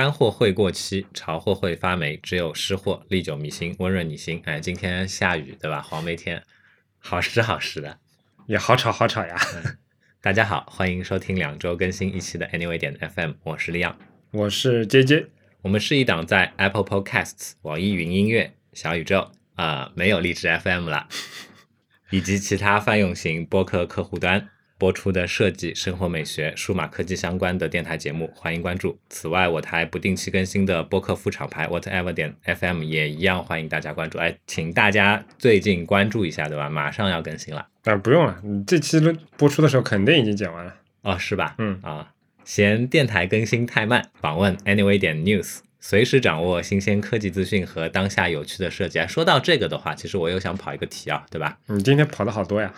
干货会过期，潮货会发霉，只有湿货历久弥新，温润你心。哎，今天下雨对吧？黄梅天，好湿好湿的。也好吵好吵呀！大家好，欢迎收听两周更新一期的 Anyway 点 FM，我是利昂，我是 J J，我们是一档在 Apple Podcasts、网易云音乐、小宇宙啊、没有荔枝 FM 了，以及其他泛用型播客客户端播出的设计、生活美学、数码科技相关的电台节目，欢迎关注。此外，我台不定期更新的播客副厂牌 Whatever 点 FM 也一样欢迎大家关注。哎，请大家最近关注一下，对吧？马上要更新了。啊，不用了，你这期播出的时候肯定已经剪完了。哦，是吧？嗯啊，嫌电台更新太慢，访问 Anyway 点 News，随时掌握新鲜科技资讯和当下有趣的设计。哎说到这个的话，其实我又想跑一个题啊，对吧？你今天跑的好多呀！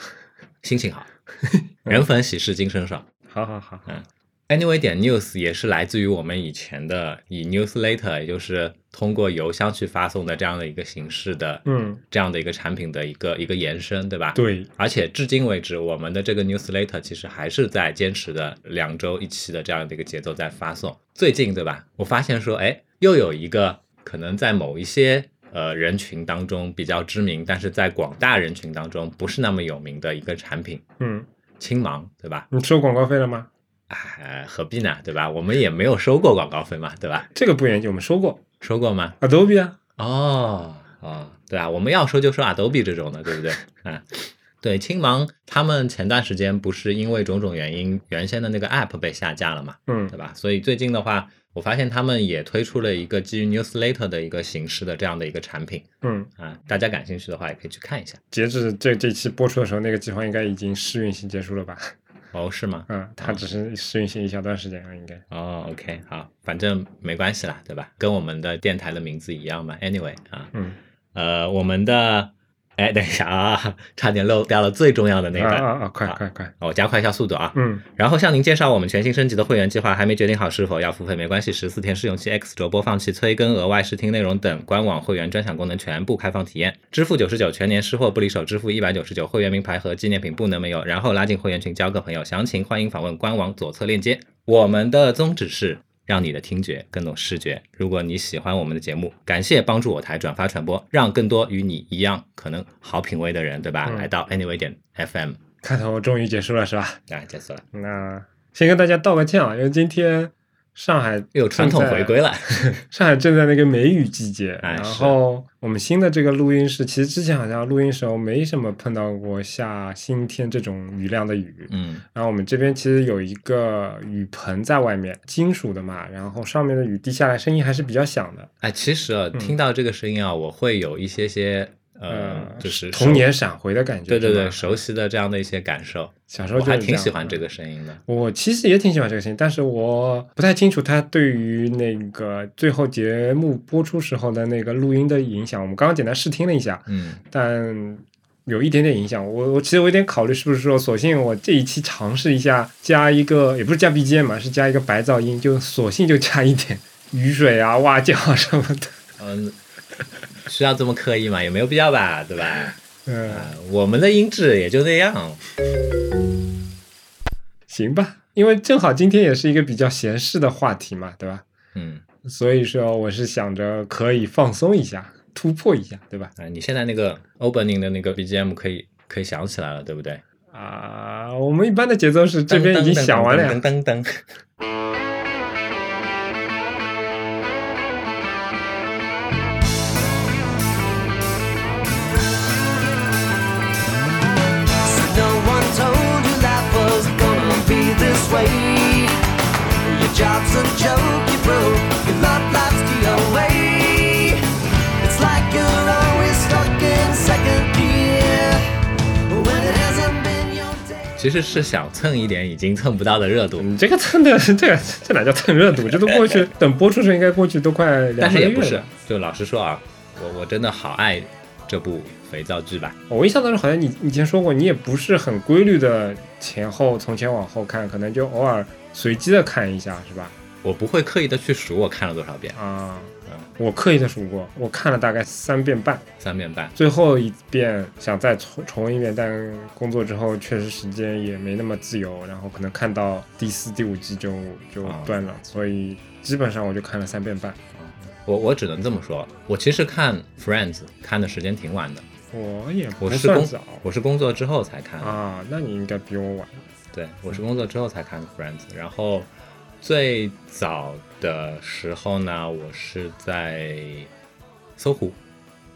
心情好，人逢喜事精神爽。好好好，嗯 Anyway 点 News 也是来自于我们以前的以 newsletter，也就是通过邮箱去发送的这样的一个形式的，嗯，这样的一个产品的一个一个延伸，对吧？。对，而且至今为止，我们的这个 newsletter 其实还是在坚持的两周一期的这样的一个节奏在发送。最近，对吧？我发现说，哎，又有一个可能在某一些呃人群当中比较知名，但是在广大人群当中不是那么有名的一个产品嗯，——青芒，对吧？你收广告费了吗？哎，何必呢？对吧？我们也没有收过广告费嘛，对吧？这个不严谨，我们收过收过吗？Adobe 啊，哦哦，对啊，我们要收就收 Adobe 这种的，对不对？啊，对，青芒他们前段时间不是因为种种原因，原先的那个 App 被下架了嘛，嗯对吧？所以最近的话，我发现他们也推出了一个基于 Newsletter 的一个形式的这样的一个产品嗯，啊，大家感兴趣的话也可以去看一下。截至这这期播出的时候，那个计划应该已经试运行结束了吧？哦，是吗？嗯，它只是试运行一小段时间了，应该。哦，OK，好，反正没关系啦，对吧？跟我们的电台的名字一样嘛。Anyway 啊，嗯，呃，我们的，哎，等一下啊，差点漏掉了最重要的那个，啊啊啊！快好快快！我加快一下速度啊。嗯，然后向您介绍我们全新升级的会员计划，还没决定好是否要付费没关系，十四天试用期、X 轴播放器、催更、额外试听内容等官网会员专享功能全部开放体验，支付九十九，全年失货不离手，支付一百九十九，会员名牌和纪念品不能没有，然后拉进会员群交个朋友，详情欢迎访问官网左侧链接。我们的宗旨是。让你的听觉更懂视觉。如果你喜欢我们的节目，感谢帮助我台转发传播，让更多与你一样可能好品味的人，对吧？嗯来到 Anyway 点 FM，开头终于结束了是吧？啊，结束了，那先跟大家道个歉啊，因为今天上海又有传统回归了。上海正在那个梅雨季节，然后我们新的这个录音室，其实之前好像录音时候没什么碰到过下星天这种雨量的雨。嗯然后我们这边其实有一个雨棚在外面，金属的嘛，然后上面的雨滴下来，声音还是比较响的。哎，其实啊，嗯听到这个声音啊，我会有一些些呃，就是童年闪回的感觉。对对对，熟悉的这样的一些感受。小时候我还就是这样挺喜欢这个声音的。我其实也挺喜欢这个声音，但是我不太清楚它对于那个最后节目播出时候的那个录音的影响。我们刚刚简单试听了一下，嗯，但有一点点影响。我我其实我有点考虑是不是说，索性我这一期尝试一下加一个，也不是加 BGM 嘛，是加一个白噪音，就索性就加一点雨水啊、蛙叫啊什么的。嗯，需要这么刻意吗？也没有必要吧，对吧？嗯，啊，我们的音质也就那样。行吧，因为正好今天也是一个比较闲适的话题嘛，对吧？嗯，所以说我是想着可以放松一下，突破一下，对吧？啊，你现在那个 opening 的那个 BGM 可以可以想起来了，对不对？啊，我们一般的节奏是这边已经响完了呀。噔噔噔其实是想蹭一点已经蹭不到的热度，你这个蹭的，这个这哪叫蹭热度？这都过去，等播出时候应该过去都快两但是也不是。就老实说啊，我我真的好爱这部肥皂剧吧。我印象当中好像你你以前说过，你也不是很规律的前后从前往后看，可能就偶尔随机的看一下，是吧？我不会刻意的去数我看了多少遍，啊，嗯，我刻意的数过，我看了大概三遍半，三遍半。最后一遍想再重重温一遍，但工作之后确实时间也没那么自由，然后可能看到第四、第五季就就啊断了，所以基本上我就看了三遍半。我我只能这么说，我其实看 Friends 看的时间挺晚的，我也不我是工算早我是工作之后才看的。啊，那你应该比我晚。对，我是工作之后才看的 Friends，然后最早的时候呢，我是在搜狐，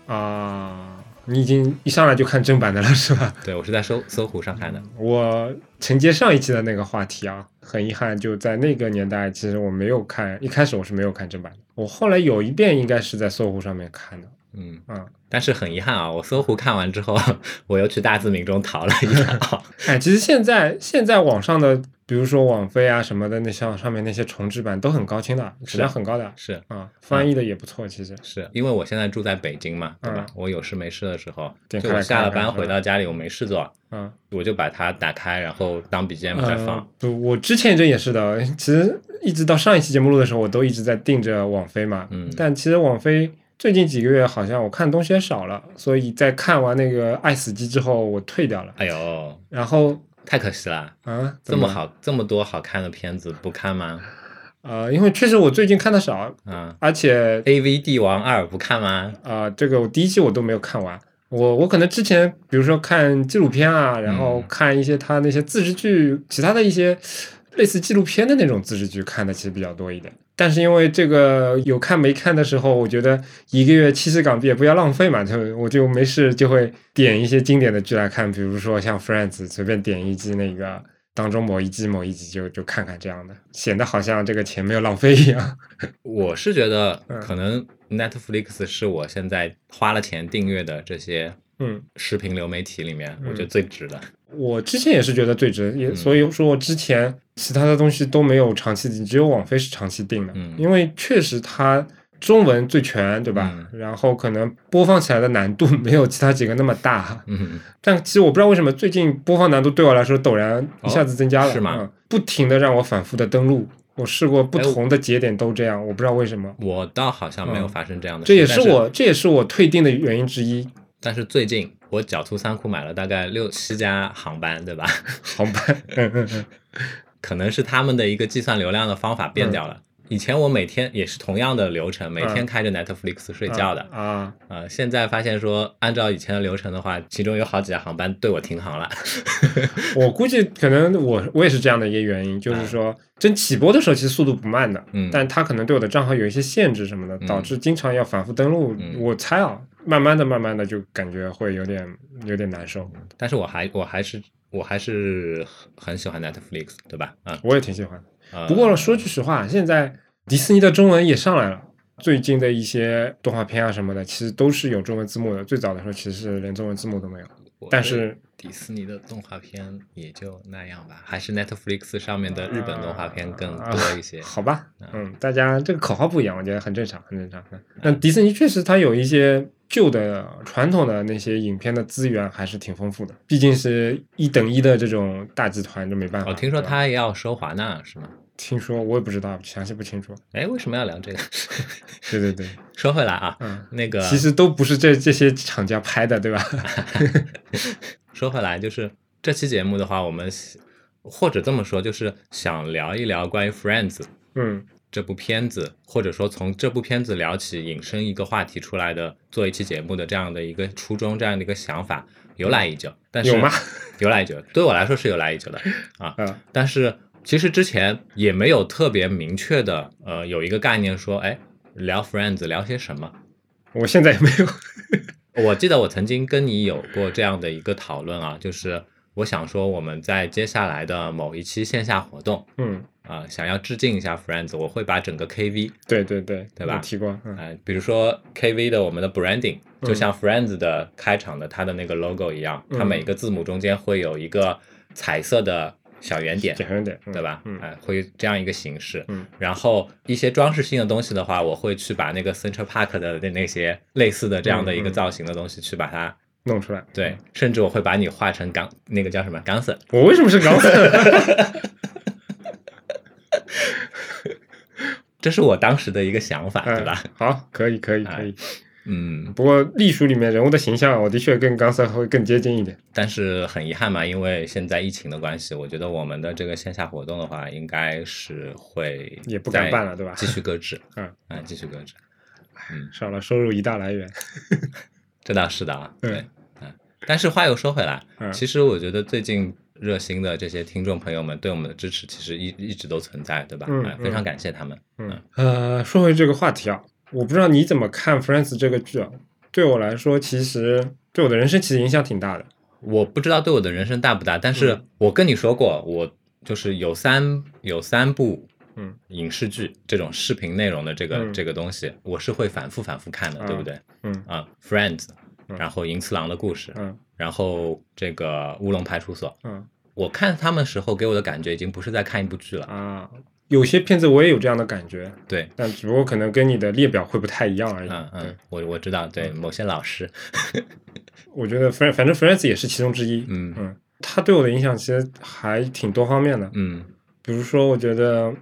啊，你已经一上来就看正版的了是吧？对我是在搜搜狐上看的。我承接上一期的那个话题啊，很遗憾，就在那个年代，其实我没有看，一开始我是没有看正版的，我后来有一遍应该是在搜狐上面看的，嗯，嗯、但是很遗憾啊，我搜狐看完之后，我又去大字明中淘了一套。哎，其实现在现在网上的，比如说网飞啊什么的，那像上面那些重制版都很高清的，质量很高的是啊，翻译的也不错，其实是因为我现在住在北京嘛，对吧？嗯我有事没事的时候，就我下了班回到家里，我没事做，嗯。我就把它打开，然后当 BGM 在放。呃不，我之前这也是的，其实一直到上一期节目录的时候，我都一直在盯着网飞嘛。嗯但其实网飞最近几个月好像我看东西也少了，所以在看完那个《爱死机》之后，我退掉了。哎呦，然后太可惜了，啊，这么好，这么多好看的片子不看吗？呃、因为确实我最近看的少，啊而且，A V 帝王二不看吗？啊、这个我第一季我都没有看完。我我可能之前比如说看纪录片啊，然后嗯看一些他那些自制剧，其他的一些类似纪录片的那种自制剧看的其实比较多一点。但是因为这个有看没看的时候，我觉得一个月七十港币也不要浪费嘛，就我就没事就会点一些经典的剧来看，比如说像 Friends，随便点一集那个当中某一季某一集就就看看这样的，显得好像这个钱没有浪费一样。我是觉得嗯可能 Netflix 是我现在花了钱订阅的这些嗯，视频流媒体里面，嗯我觉得最值的。我之前也是觉得最值，也嗯所以说我之前其他的东西都没有长期订，只有网飞是长期订的，嗯因为确实它中文最全，对吧？然后可能播放起来的难度没有其他几个那么大，嗯，但其实我不知道为什么最近播放难度对我来说陡然一下子增加了，哦是吗嗯不停的让我反复的登录，我试过不同的节点都这样，我不知道为什么。我倒好像没有嗯发生这样的事，这也是但我，这也是我退订的原因之一。但是最近我狡兔三窟买了大概六七家航班，对吧？航班，嗯嗯嗯，可能是他们的一个计算流量的方法变掉了。以前我每天也是同样的流程，每天开着 Netflix 睡觉的。啊，呃，现在发现说，按照以前的流程的话，其中有好几家航班对我停航了。我估计可能我我也是这样的一个原因，就是说真起播的时候其实速度不慢的，嗯但它可能对我的账号有一些限制什么的，嗯导致经常要反复登录。嗯我猜啊，慢慢的、慢慢的就感觉会有点有点难受。但是我还我还是我还是很很喜欢 Netflix，对吧？啊、我也挺喜欢不过说句实话，现在迪士尼的中文也上来了。最近的一些动画片啊什么的，其实都是有中文字幕的。最早的时候其实是连中文字幕都没有。但是迪士尼的动画片也就那样吧，还是 Netflix 上面的日本动画片更多一些。啊好吧啊，嗯，大家这个口号不一样，我觉得很正常，很正常。嗯那迪士尼确实它有一些旧的传统的那些影片的资源还是挺丰富的，毕竟是一等一的这种大集团，就没办法。我、听说他也要收华纳是吗？听说我也不知道，详细不清楚。哎，为什么要聊这个？对对对，说回来啊，嗯，那个其实都不是这这些厂家拍的，对吧？说回来，就是这期节目的话，我们或者这么说，就是想聊一聊关于 Friends 嗯这部片子，或者说从这部片子聊起，引申一个话题出来的，做一期节目的这样的一个初衷，这样的一个想法，由来已久。但是有吗？由来已久，对我来说是由来已久的 啊。啊但是其实之前也没有特别明确的，呃，有一个概念说，哎，聊 Friends 聊些什么？我现在也没有。我记得我曾经跟你有过这样的一个讨论啊，就是我想说我们在接下来的某一期线下活动嗯，啊、想要致敬一下 Friends，我会把整个 KV 对对对，对吧提过，嗯呃，比如说 KV 的我们的 branding，就像 Friends 的开场的它的那个 logo 一样，它嗯每个字母中间会有一个彩色的小圆点，小圆点，嗯对吧？嗯哎、会这样一个形式。嗯然后一些装饰性的东西的话，我会去把那个 Central Park 的那那些类似的这样的一个造型的东西去把它。弄出来。对，甚至我会把你画成钢，那个叫什么钢丝？我为什么是钢丝？这是我当时的一个想法，对嗯吧？好，可以，可以，哎可以。嗯，不过隶书里面人物的形象，我的确跟刚才会更接近一点。但是很遗憾嘛，因为现在疫情的关系，我觉得我们的这个线下活动的话，应该是会也不敢办了对吧？继续搁置，嗯。啊，继续搁置，嗯。少了收入一大来源。这倒是的啊，嗯。对，嗯。但是话又说回来，嗯。其实我觉得最近热心的这些听众朋友们对我们的支持，其实一一直都存在，对吧？嗯哎非常感谢他们。嗯，呃，说回这个话题啊，我不知道你怎么看《Friends》这个剧啊？对我来说，其实对我的人生其实影响挺大的。我不知道对我的人生大不大，但是嗯我跟你说过，我就是有三有三部嗯影视剧这种视频内容的这个、嗯这个东西，我是会反复反复看的，对不对？嗯啊，Friends，嗯然后银次郎的故事，嗯然后这个乌龙派出所，嗯我看他们时候给我的感觉已经不是在看一部剧了，啊，有些片子我也有这样的感觉，对。但只不过可能跟你的列表会不太一样而已。嗯嗯，，我我知道，对某些老师，我觉得反反正 Friends 也是其中之一。嗯嗯，他对我的影响其实还挺多方面的。嗯比如说，我觉得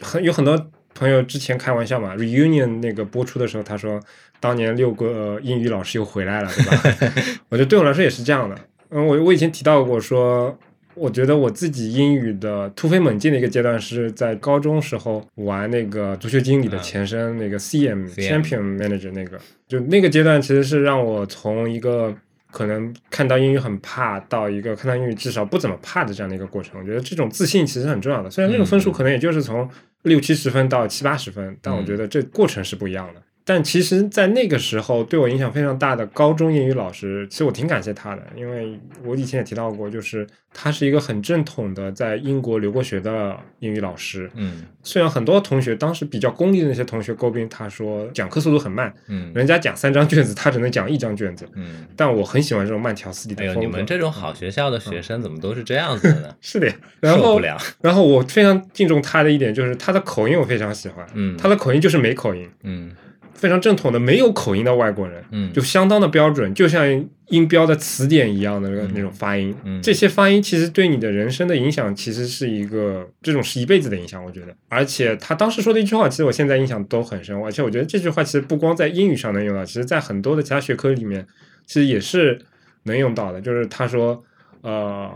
很有很多朋友之前开玩笑嘛，reunion 那个播出的时候，他说当年六个、呃英语老师又回来了，对吧？我觉得对我来说也是这样的。嗯，我我以前提到过说。我觉得我自己英语的突飞猛进的一个阶段是在高中时候玩那个足球经理的嗯前身，那个 CM Champion Manager 那个，就那个阶段其实是让我从一个可能看到英语很怕，到一个看到英语至少不怎么怕的这样的一个过程。我觉得这种自信其实很重要的。虽然那个分数嗯可能也就是从六七十分到七八十分，但我觉得这过程是不一样的。但其实，在那个时候对我影响非常大的高中英语老师，其实我挺感谢他的，因为我以前也提到过，就是他是一个很正统的在英国留过学的英语老师。嗯虽然很多同学当时比较功利的那些同学诟病他说讲课速度很慢，嗯人家讲三张卷子，他只能讲一张卷子。嗯。但我很喜欢这种慢条斯理的哎。你们这种好学校的学生怎么都是这样子的呢？是的呀，然后受不了。然后我非常敬重他的一点就是他的口音我非常喜欢，嗯他的口音就是没口音，嗯非常正统的没有口音的外国人，嗯，就相当的标准，就像音标的词典一样的那种发音。嗯这些发音其实对你的人生的影响，其实是一个这种是一辈子的影响，我觉得。而且他当时说的一句话，其实我现在印象都很深。而且我觉得这句话其实不光在英语上能用到，其实在很多的其他学科里面，其实也是能用到的。就是他说，呃，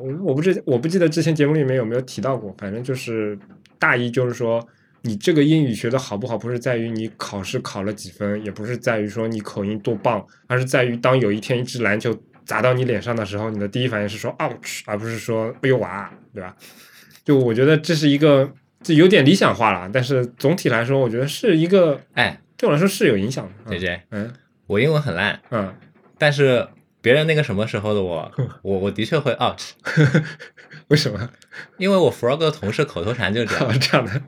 我我不知我不记得之前节目里面有没有提到过，反正就是大意就是说。你这个英语学的好不好，不是在于你考试考了几分，也不是在于说你口音多棒，而是在于当有一天一支篮球砸到你脸上的时候，你的第一反应是说 ouch，而不是说哎呦哇，对吧？就我觉得这是一个，这有点理想化了，但是总体来说，我觉得是一个哎对我来说是有影响的。，J J，嗯我英文很烂，嗯，但是别人那个什么时候的我，我我的确会 out，为什么？因为我 frog 的同事口头禅就是这啊，样。这样的。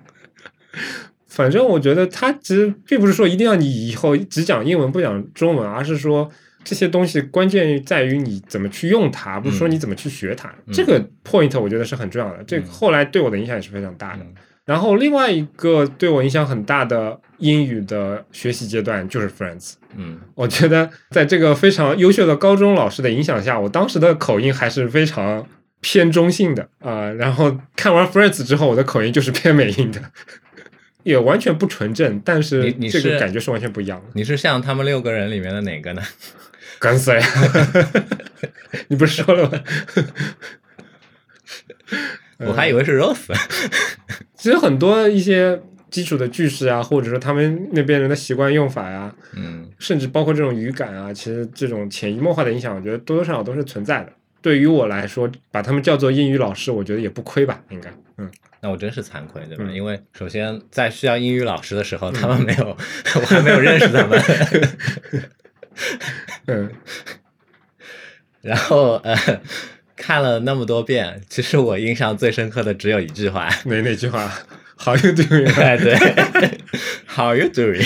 反正我觉得他其实并不是说一定要你以后只讲英文不讲中文，而是说这些东西关键在于你怎么去用它，不是说你怎么去学它。嗯这个 point 我觉得是很重要的，这个后来对我的影响也是非常大的。嗯然后另外一个对我影响很大的英语的学习阶段就是 Friends。嗯我觉得在这个非常优秀的高中老师的影响下，我当时的口音还是非常偏中性的啊、然后看完 Friends 之后，我的口音就是偏美音的，也完全不纯正，但是这个感觉是完全不一样的。你是像他们六个人里面的哪个呢？干死呀！你不是说了吗？我还以为是 Rose。其实很多一些基础的句式啊，或者说他们那边人的习惯用法呀、嗯甚至包括这种语感啊，其实这种潜移默化的影响，我觉得多多少少都是存在的。对于我来说，把他们叫做英语老师，我觉得也不亏吧，应该。嗯，那我真是惭愧，对吧？嗯因为首先在需要英语老师的时候，他们没有，我还没有认识他们。嗯，然后呃，看了那么多遍，其实我印象最深刻的只有一句话。哪哪句话？How you doing？哎，对，How you doing？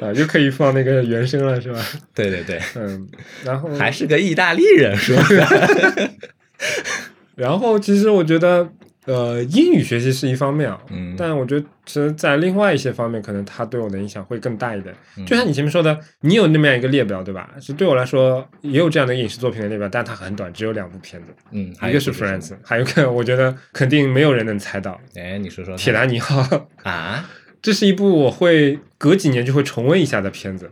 啊，又可以放那个原声了，是吧？对对对，嗯，然后还是个意大利人说的。然后其实我觉得，呃，英语学习是一方面啊，嗯但我觉得其实在另外一些方面，可能它对我的影响会更大一点。嗯就像你前面说的，你有那么样一个列表，对吧？是对我来说也有这样的影视作品的列表，但它很短，只有两部片子，嗯，一个是 Friends，还有一个 我觉得肯定没有人能猜到，哎，你说说铁达尼号。啊？这是一部我会隔几年就会重温一下的片子。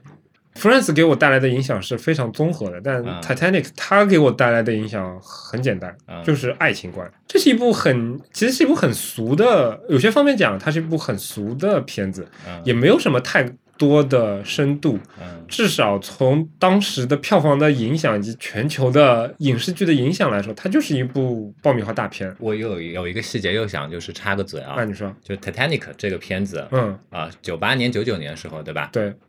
Friends 给我带来的影响是非常综合的，但啊 Titanic 它给我带来的影响很简单，啊就是爱情观。这是一部很，其实是一部很俗的，有些方面讲，它是一部很俗的片子，嗯也没有什么太多的深度。嗯至少从当时的票房的影响以及全球的影视剧的影响来说，它就是一部爆米花大片。我有有一个细节又想就是插个嘴啊那，你说，就 Titanic 这个片子嗯，啊，九八年九九年的时候对吧？对啊，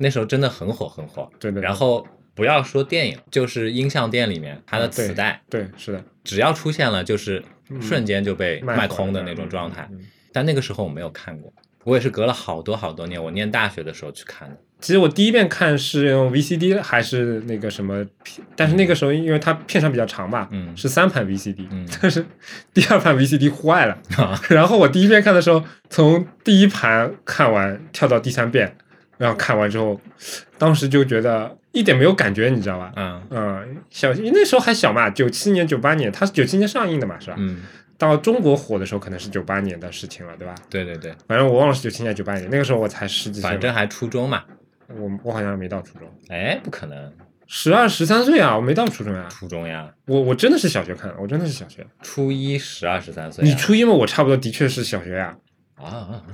那时候真的很火很火。对对，然后不要说电影，就是音像店里面它的磁带，对是的，只要出现了，就是瞬间就被卖卖空的那种状态。但那个时候我没有看过，我也是隔了好多好多年，我念大学的时候去看的。其实我第一遍看是用 VCD 还是那个什么，但是那个时候因为它片长比较长吧，嗯是三盘 VCD，、嗯 但是第二盘 VCD 坏了，啊 然后我第一遍看的时候，从第一盘看完跳到第三遍，然后看完之后，当时就觉得一点没有感觉，你知道吧？嗯嗯，小那时候还小嘛，九七年、九八年，它是九七年上映的嘛，是吧？嗯，到中国火的时候可能是九八年的事情了，对吧？对对对，反正我忘了是九七年、九八年，那个时候我才十几岁，反正还初中嘛。我我好像没到初中，哎，不可能，十二十三岁啊，我没到初中呀、初中呀，我我真的是小学看的，我真的是小学。初一十二十三岁呀。你初一嘛，我差不多的确是小学呀、啊啊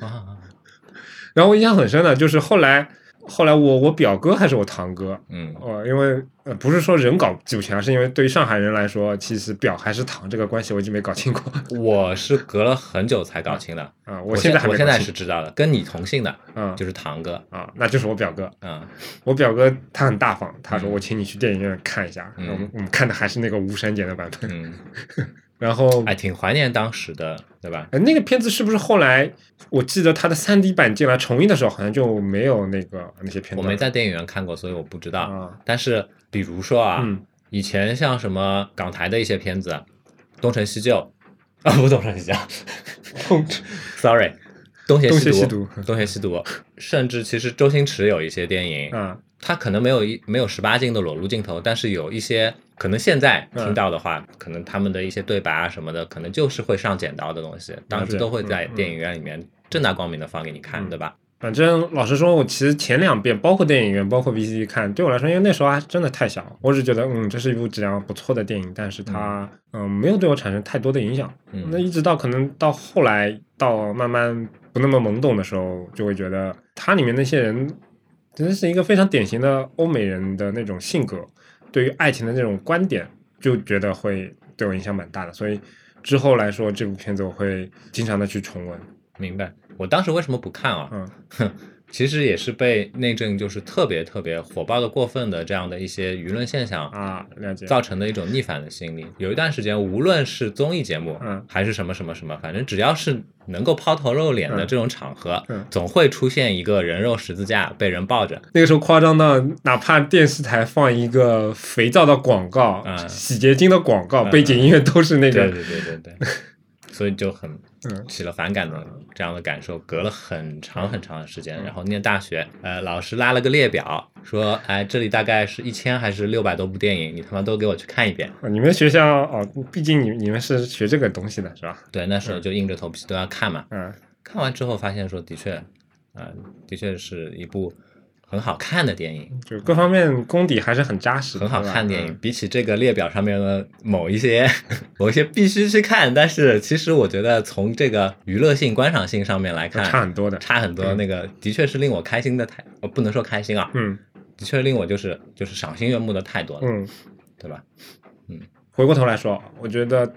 啊啊！然后我印象很深的就是后来，后来我我表哥还是我堂哥，嗯呃，因为呃不是说人搞记不清，而是因为对于上海人来说，其实表还是堂这个关系我一直没搞清过 我是隔了很久才搞清的。啊。我现在还我现在是知道的，跟你同姓的嗯就是堂哥。啊，那就是我表哥。嗯我表哥他很大方，他说嗯我请你去电影院看一下。嗯我们我们看的还是那个无删减的版本。嗯，然后哎，挺怀念当时的，对吧？呃那个片子是不是后来我记得它的三 D 版进来重映的时候，好像就没有那个那些片子。我没在电影院看过，所以我不知道。啊，但是比如说啊，嗯。以前像什么港台的一些片子，《东成西就》啊，不，《东成西就》，sorry，《东邪西毒》东邪西毒》，甚至其实周星驰有一些电影，啊它可能没有一没有十八禁的裸露镜头，但是有一些可能现在嗯。听到的话，可能他们的一些对白啊什么的，可能就是会上剪刀的东西，当时都会在电影院里面正大光明的放给你看，嗯。对吧？反正老实说，我其实前两遍，包括电影院，包括 VCD 看，对我来说，因为那时候还真的太小，我只觉得，嗯，这是一部质量不错的电影，但是它，嗯，没有对我产生太多的影响。嗯。那一直到可能到后来，到慢慢不那么懵懂的时候，就会觉得它里面那些人，真的是一个非常典型的欧美人的那种性格，对于爱情的那种观点，就觉得会对我影响蛮大的。所以之后来说，这部片子我会经常的去重温。明白。我当时为什么不看啊？嗯哼，其实也是被那阵就是特别特别火爆的过分的这样的一些舆论现象啊，了解。造成的一种逆反的心理。有一段时间，无论是综艺节目，嗯还是什么什么什么，反正只要是能够抛头露脸的嗯这种场合，嗯总会出现一个人肉十字架被人抱着。那个时候夸张到，哪怕电视台放一个肥皂的广告、嗯洗洁精的广告，嗯背景音乐都是那个。对对对对对，所以就很嗯起了反感的这样的感受，隔了很长很长的时嗯间，然后念大学，呃，老师拉了个列表，说，哎，这里大概是一千还是六百多部电影，你他妈都给我去看一遍。啊你们学校哦，毕竟你你们是学这个东西的是吧？对，那时候就硬着头皮都要看嘛。嗯，看完之后发现说，的确，啊、的确是一部很好看的电影，就各方面功底还是很扎实的，很好看的电影。嗯比起这个列表上面的某一些 某一些必须去看，但是其实我觉得从这个娱乐性、观赏性上面来看，差很多的。差很多。那个的确是令我开心的太，呃，不能说开心啊，嗯的确令我就是就是赏心悦目的太多了，嗯，对吧？嗯回过头来说，我觉得《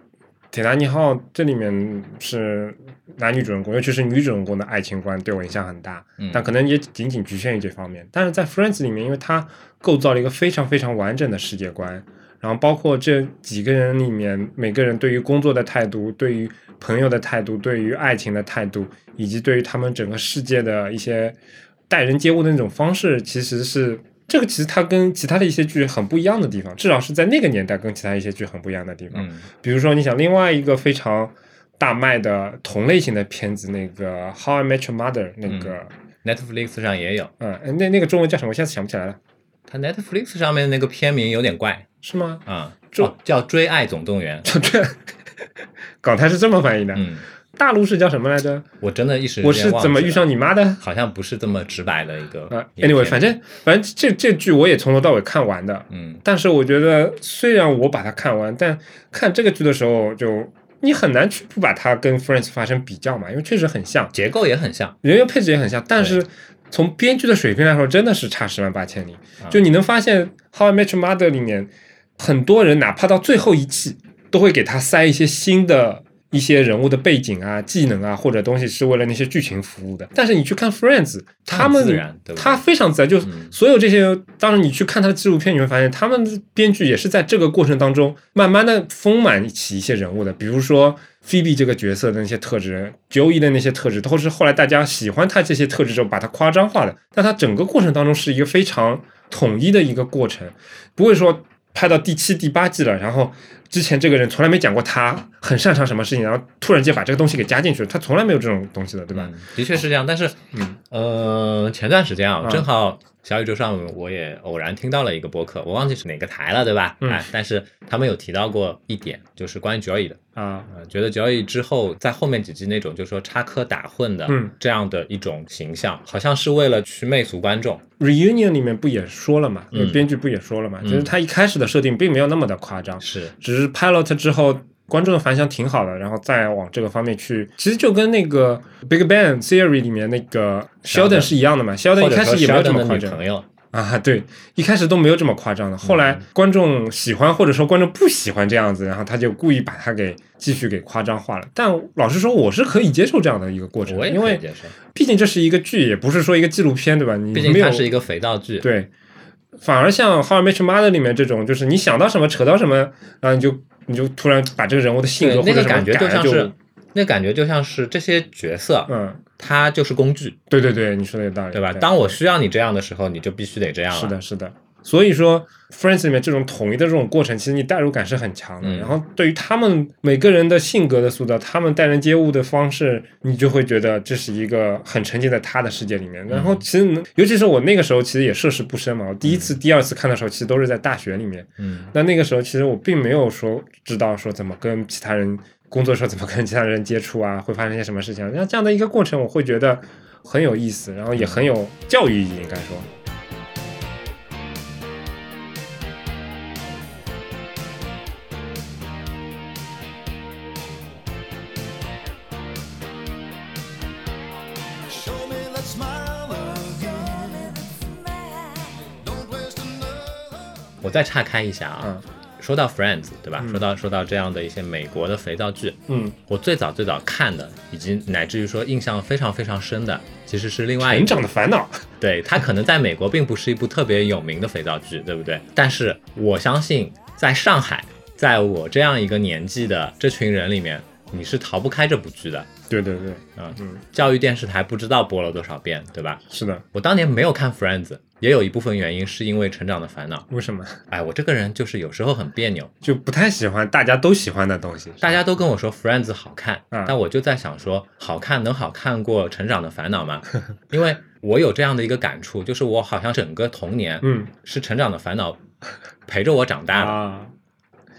铁达尼号》这里面是男女主人公，尤其是女主人公的爱情观对我影响很大。嗯但可能也仅仅局限于这方面。但是在 Friends 里面，因为它构造了一个非常非常完整的世界观，然后包括这几个人里面每个人对于工作的态度、对于朋友的态度、对于爱情的态度，以及对于他们整个世界的一些待人接物的那种方式，其实是。这个其实它跟其他的一些剧很不一样的地方，至少是在那个年代跟其他一些剧很不一样的地方。嗯比如说，你想另外一个非常大卖的同类型的片子，那个《How I Met Your Mother》那个，，Netflix 上也有，嗯，呃那那个中文叫什么？我现在想不起来了，它 Netflix 上面那个片名有点怪是吗？啊，就哦叫《追爱总动员》。港台是这么翻译的。嗯大陆是叫什么来着？我真的一时我是怎么遇上你妈的？好像不是这么直白的一个，anyway，反正反正这这剧我也从头到尾看完的，嗯但是我觉得虽然我把它看完，但看这个剧的时候就。你很难去不把它跟 Friends 发生比较嘛，因为确实很像，结构也很像，人员配置也很像，但是从编剧的水平来说，真的是差十万八千里。啊就你能发现《How I Met Your Mother》里面，很多人哪怕到最后一季，都会给他塞一些新的一些人物的背景啊、技能啊或者东西，是为了那些剧情服务的。但是你去看 Friends，他们他非常自然，就嗯所有这些，当然你去看他的纪录片，你会发现他们编剧也是在这个过程当中慢慢的丰满起一些人物的，比如说。菲比这个角色的那些特质，Joey 的那些特质，都是后来大家喜欢他这些特质之后把它夸张化的。但他整个过程当中是一个非常统一的一个过程，不会说拍到第七、第八季了，然后之前这个人从来没讲过他很擅长什么事情，然后突然间把这个东西给加进去了，他从来没有这种东西的，对吧？嗯的确是这样。但是，嗯呃，前段时间啊，啊正好小宇宙上我也偶然听到了一个播客，我忘记是哪个台了，对吧？嗯哎，但是他们有提到过一点，就是关于 Joy 的。啊，呃，觉得 Joy 之后在后面几集那种就是说插科打诨的嗯这样的一种形象，好像是为了去媚俗观众。Reunion 里面不也说了嘛，编剧不也说了嘛，嗯就是他一开始的设定并没有那么的夸张，是，只是 Pilot 之后观众的反响挺好的，然后再往这个方面去，其实就跟那个 Big Bang Theory 里面那个 Sheldon 是一样的嘛，Sheldon 一开始也没有这么夸张啊，对，一开始都没有这么夸张的，后嗯来观众喜欢或者说观众不喜欢这样子，然后他就故意把它给继续给夸张化了。但老实说，我是可以接受这样的一个过程因为毕竟这是一个剧，也不是说一个纪录片，对吧？你毕竟它是一个肥皂剧。对，反而像《How I Met Your Mother》里面这种，就是你想到什么扯到什么，然后你就你就突然把这个人物的性格对，或者什么那个感觉就就像是，那感觉就像是这些角色，嗯，它就是工具，对对对，你说的有道理，对吧？当我需要你这样的时候，你就必须得这样了。是的，是的。所以说，《Friends》里面这种统一的这种过程，其实你代入感是很强的。嗯然后对于他们每个人的性格的塑造，他们待人接物的方式，你就会觉得这是一个很沉浸在他的世界里面。然后其实能，尤其是我那个时候，其实也涉世不深嘛。我第一次、第二次看的时候，其实都是在大学里面。嗯，那那个时候，其实我并没有说知道说怎么跟其他人工作的时候怎么跟其他人接触啊，会发生一些什么事情。那这样的一个过程，我会觉得很有意思，然后也很有教育意义，应该说。我再岔开一下啊，嗯说到 Friends，对吧？嗯说到说到这样的一些美国的肥皂剧，嗯，我最早最早看的，以及乃至于说印象非常非常深的，其实是另外一成部长的烦恼。对，它可能在美国并不是一部特别有名的肥皂剧，对不对？但是我相信，在上海，在我这样一个年纪的这群人里面，你是逃不开这部剧的。对对对，嗯嗯，教育电视台不知道播了多少遍，对吧？是的。我当年没有看 Friends，也有一部分原因是因为《成长的烦恼》。为什么？哎，我这个人就是有时候很别扭，就不太喜欢大家都喜欢的东西。大家都跟我说 Friends 好看，嗯但我就在想说，好看能好看过《成长的烦恼》吗？因为我有这样的一个感触，就是我好像整个童年，嗯是《成长的烦恼》陪着我长大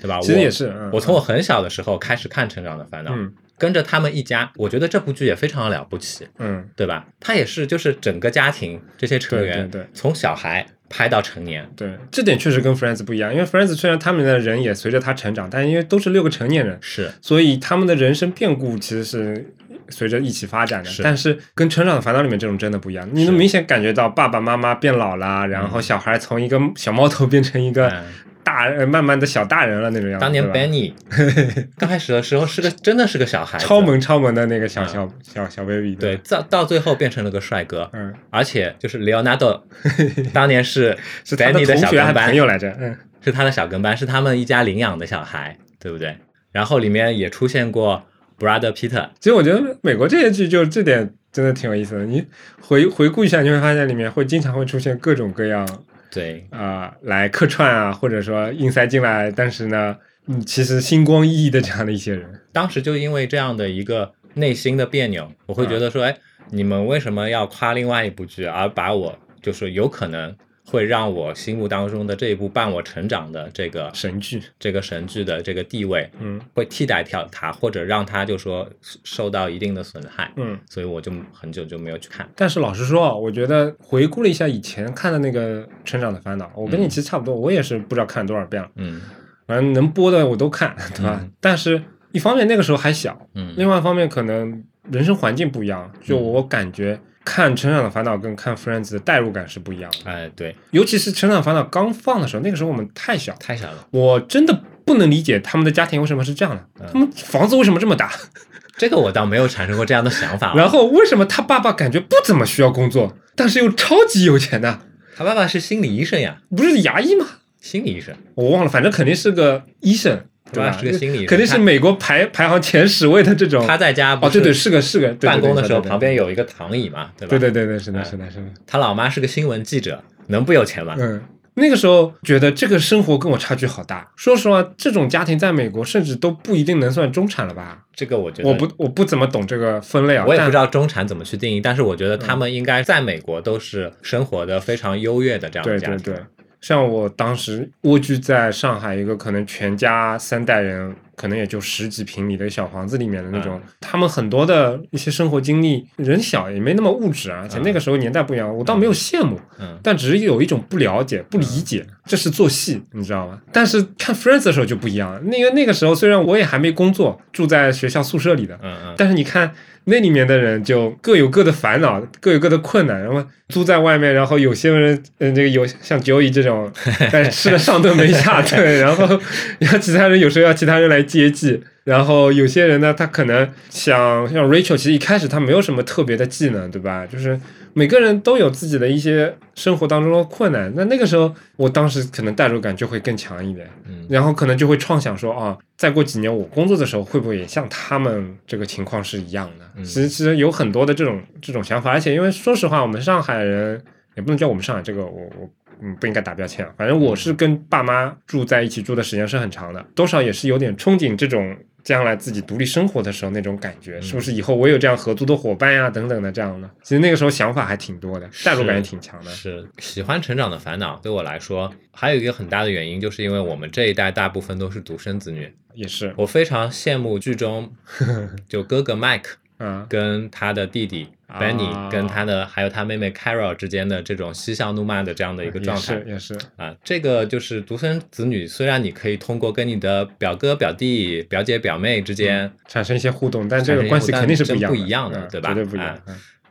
对吧？其实我也是嗯我从我很小的时候开始看《成长的烦恼》，嗯跟着他们一家，我觉得这部剧也非常了不起，嗯，对吧？他也是就是整个家庭这些成员，对对对从小孩拍到成年，对，这点确实跟 Friends 不一样，因为 Friends 虽然他们的人也随着他成长，但因为都是六个成年人，是所以他们的人生变故其实是随着一起发展的。是但是跟《成长的烦恼》里面这种真的不一样，你能明显感觉到爸爸妈妈变老了，然后小孩从一个小猫头变成一个嗯大，呃慢慢的小大人了那种样子。当年 Benny 刚开始的时候是个真的是个小孩子，超萌超萌的那个小嗯。小小小 baby，对，到到最后变成了个帅哥，嗯，而且就是 Leonardo 当年是是 Benny 的小跟班。朋，友来着，嗯，是他的小跟班，是他们一家领养的小孩，对不对？然后里面也出现过 Brother Peter，其实我觉得美国这些剧就这点真的挺有意思的，你回回顾一下，你会发现里面会经常会出现各种各样对，啊、来客串啊，或者说硬塞进来，但是呢，嗯，其实星光熠熠的这样的一些人，当时就因为这样的一个内心的别扭，我会觉得说，哎，你们为什么要夸另外一部剧，而把我就是有可能会让我心目当中的这一部伴我成长的这个神剧，这个神剧的这个地位，嗯。会替代掉它，或者让它就说受到一定的损害，嗯。所以我就很久就没有去看。但是老实说啊，我觉得回顾了一下以前看的那个《成长的烦恼》，我跟你其实差不多，我也是不知道看了多少遍了，嗯。反正能播的我都看，对吧？嗯。但是一方面那个时候还小，嗯。另外一方面可能人生环境不一样，就我感觉看《成长的烦恼》跟看《Friends》的代入感是不一样的。哎，对，尤其是《成长烦恼》刚放的时候，那个时候我们太小，太小了。我真的不能理解他们的家庭为什么是这样的，嗯他们房子为什么这么大，这个我倒没有产生过这样的想法。然后为什么他爸爸感觉不怎么需要工作，但是又超级有钱呢？他爸爸是心理医生呀，不是牙医吗？心理医生，我忘了，反正肯定是个医生，对吧？是个心理，肯定是美国排排行前十位的这种。他在家哦，对对，是是个是个，办公的时候旁边有一个躺椅嘛，对吧？对对对对，是的，哎是的，是的。他老妈是个新闻记者，能不有钱吗？嗯，那个时候觉得这个生活跟我差距好大。说实话，这种家庭在美国甚至都不一定能算中产了吧？这个我觉得我不我不怎么懂这个分类啊。我也不知道中产怎么去定义，但是我觉得他们应该在美国都是生活的非常优越的这样的家庭。对对对，像我当时蜗居在上海一个可能全家三代人，可能也就十几平米的小房子里面的那种，他们很多的一些生活经历，人小也没那么物质啊，而且那个时候年代不一样，我倒没有羡慕，嗯。但只是有一种不了解、不理解，这是做戏，你知道吗？但是看 Friends 的时候就不一样了，那个那个时候虽然我也还没工作，住在学校宿舍里的，嗯嗯，但是你看那里面的人就各有各的烦恼，各有各的困难，然后租在外面，然后有些人，嗯、这个有像九姨这种，但是吃了上顿没下 顿，然后要 其他人有时候要其他人来接济，然后有些人呢，他可能想像 Rachel，其实一开始他没有什么特别的技能，对吧？就是每个人都有自己的一些生活当中的困难，那那个时候我当时可能代入感就会更强一点，嗯然后可能就会创想说啊，再过几年我工作的时候会不会也像他们这个情况是一样的？嗯其实其实有很多的这种这种想法，而且因为说实话，我们上海人也不能叫我们上海这个我我。嗯，不应该打标签啊。反正我是跟爸妈住在一起，住的时间是很长的，多少也是有点憧憬这种将来自己独立生活的时候那种感觉，是不是以后我有这样合租的伙伴呀，等等的这样的。其实那个时候想法还挺多的，代入感也挺强的。是。喜欢成长的烦恼，对我来说还有一个很大的原因，就是因为我们这一代大部分都是独生子女，也是，我非常羡慕剧中 就哥哥 Mike 嗯，跟他的弟弟啊 Benny 跟他的还有他妹妹 Carol 之间的这种嬉笑怒骂的这样的一个状态也是也是，啊，这个就是独生子女，虽然你可以通过跟你的表哥、表弟、表姐、表妹之间，产生一些互动，但这个关系肯定是一样真不一样的嗯对吧绝对不一样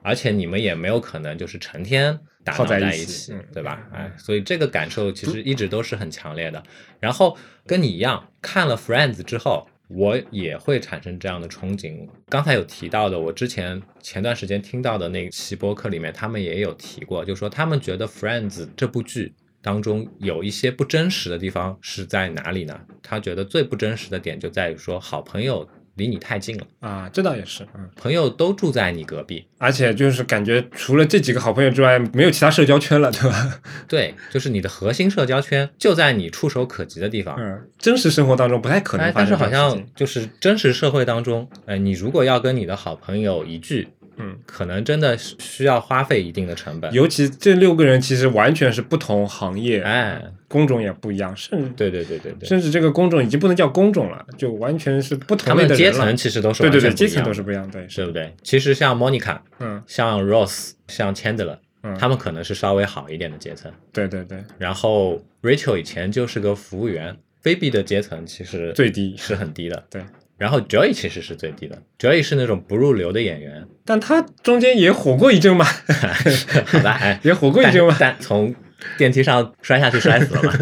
而且你们也没有可能就是成天打闹在一一起嗯对吧？哎，所以这个感受其实一直都是很强烈的。然后跟你一样，看了 Friends 之后，我也会产生这样的憧憬。刚才有提到的，我之前前段时间听到的那期播客里面，他们也有提过，就说他们觉得 Friends 这部剧。当中有一些不真实的地方是在哪里呢？他觉得最不真实的点就在于说，好朋友离你太近了，啊，这倒也是，嗯，朋友都住在你隔壁，而且就是感觉除了这几个好朋友之外，没有其他社交圈了，对吧？对，就是你的核心社交圈就在你触手可及的地方。嗯，真实生活当中不太可能但是好。像就是真实社会当中，呃，你如果要跟你的好朋友一聚，嗯，可能真的是需要花费一定的成本。尤其这六个人其实完全是不同行业，哎，工种也不一样，甚至对对对对对，甚至这个工种已经不能叫工种了，就完全是不他同类们阶层。其实都是对对对，阶层都是不一样，对，是对不对？其实像 Monica、嗯像 Rose，、像 Chandler，嗯，他们可能是稍微好一点的阶层。对对对，然后 Rachel 以前就是个服务员，Phoebe 的阶层其实最低是很低的。对，然后 Joey 其实是最低的，Joey 是那种不入流的演员，但他中间也火过一阵嘛，好吧，哎，也火过一阵嘛，但从电梯上摔下去摔死了嘛，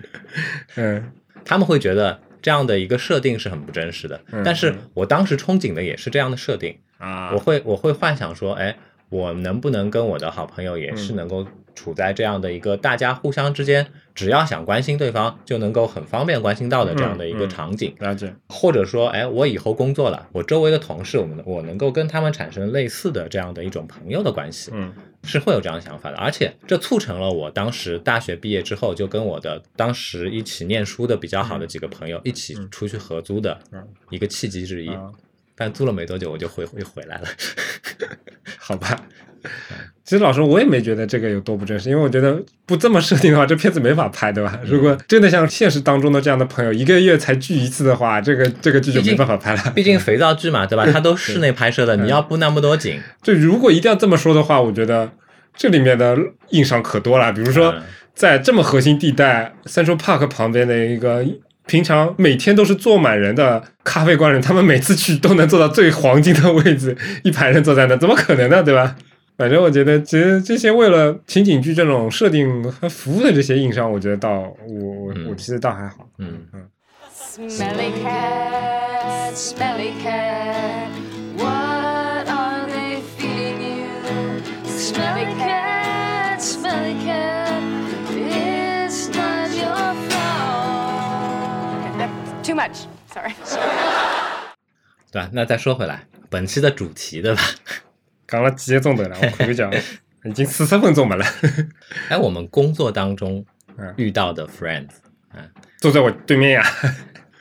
嗯他们会觉得这样的一个设定是很不真实的。嗯但是嗯我当时憧憬的也是这样的设定，啊我会我会幻想说，哎，我能不能跟我的好朋友也是嗯能够处在这样的一个大家互相之间，只要想关心对方，就能够很方便关心到的这样的一个嗯嗯场景。了解，或者说，哎，我以后工作了，我周围的同事，我们我能够跟他们产生类似的这样的一种朋友的关系，嗯是会有这样的想法的。而且这促成了我当时大学毕业之后，就跟我的当时一起念书的比较好的几个朋友一起嗯出去合租的嗯一个契机之一。啊，但租了没多久，我就回回回来了。好吧，其实老实说，我也没觉得这个有多不真实，因为我觉得不这么设定的话，这片子没法拍，对吧？如果真的像现实当中的这样的朋友，一个月才聚一次的话，这个这个剧就没办法拍了。毕竟 肥皂剧嘛，对吧？它都室内拍摄的，你要布那么多景，就如果一定要这么说的话，我觉得这里面的硬伤可多了。比如说嗯，在这么核心地带 Central Park 旁边的一个平常每天都是坐满人的咖啡馆人，他们每次去都能坐到最黄金的位置，一排人坐在那，怎么可能呢？对吧？反正我觉得，其实这些为了情景剧这种设定和服务的这些硬伤，我觉得倒我我我其实倒还好。嗯嗯，Smelly cat, smelly cat, what are they feeding you? Smelly cat, smelly cat, it's not your fault. Too much. Sorry. 对吧？那再说回来，本期的主题，对吧？讲了几个钟头了，我看讲 已经四十分钟没了。哎，我们工作当中嗯。遇到的 friends，坐在我对面呀，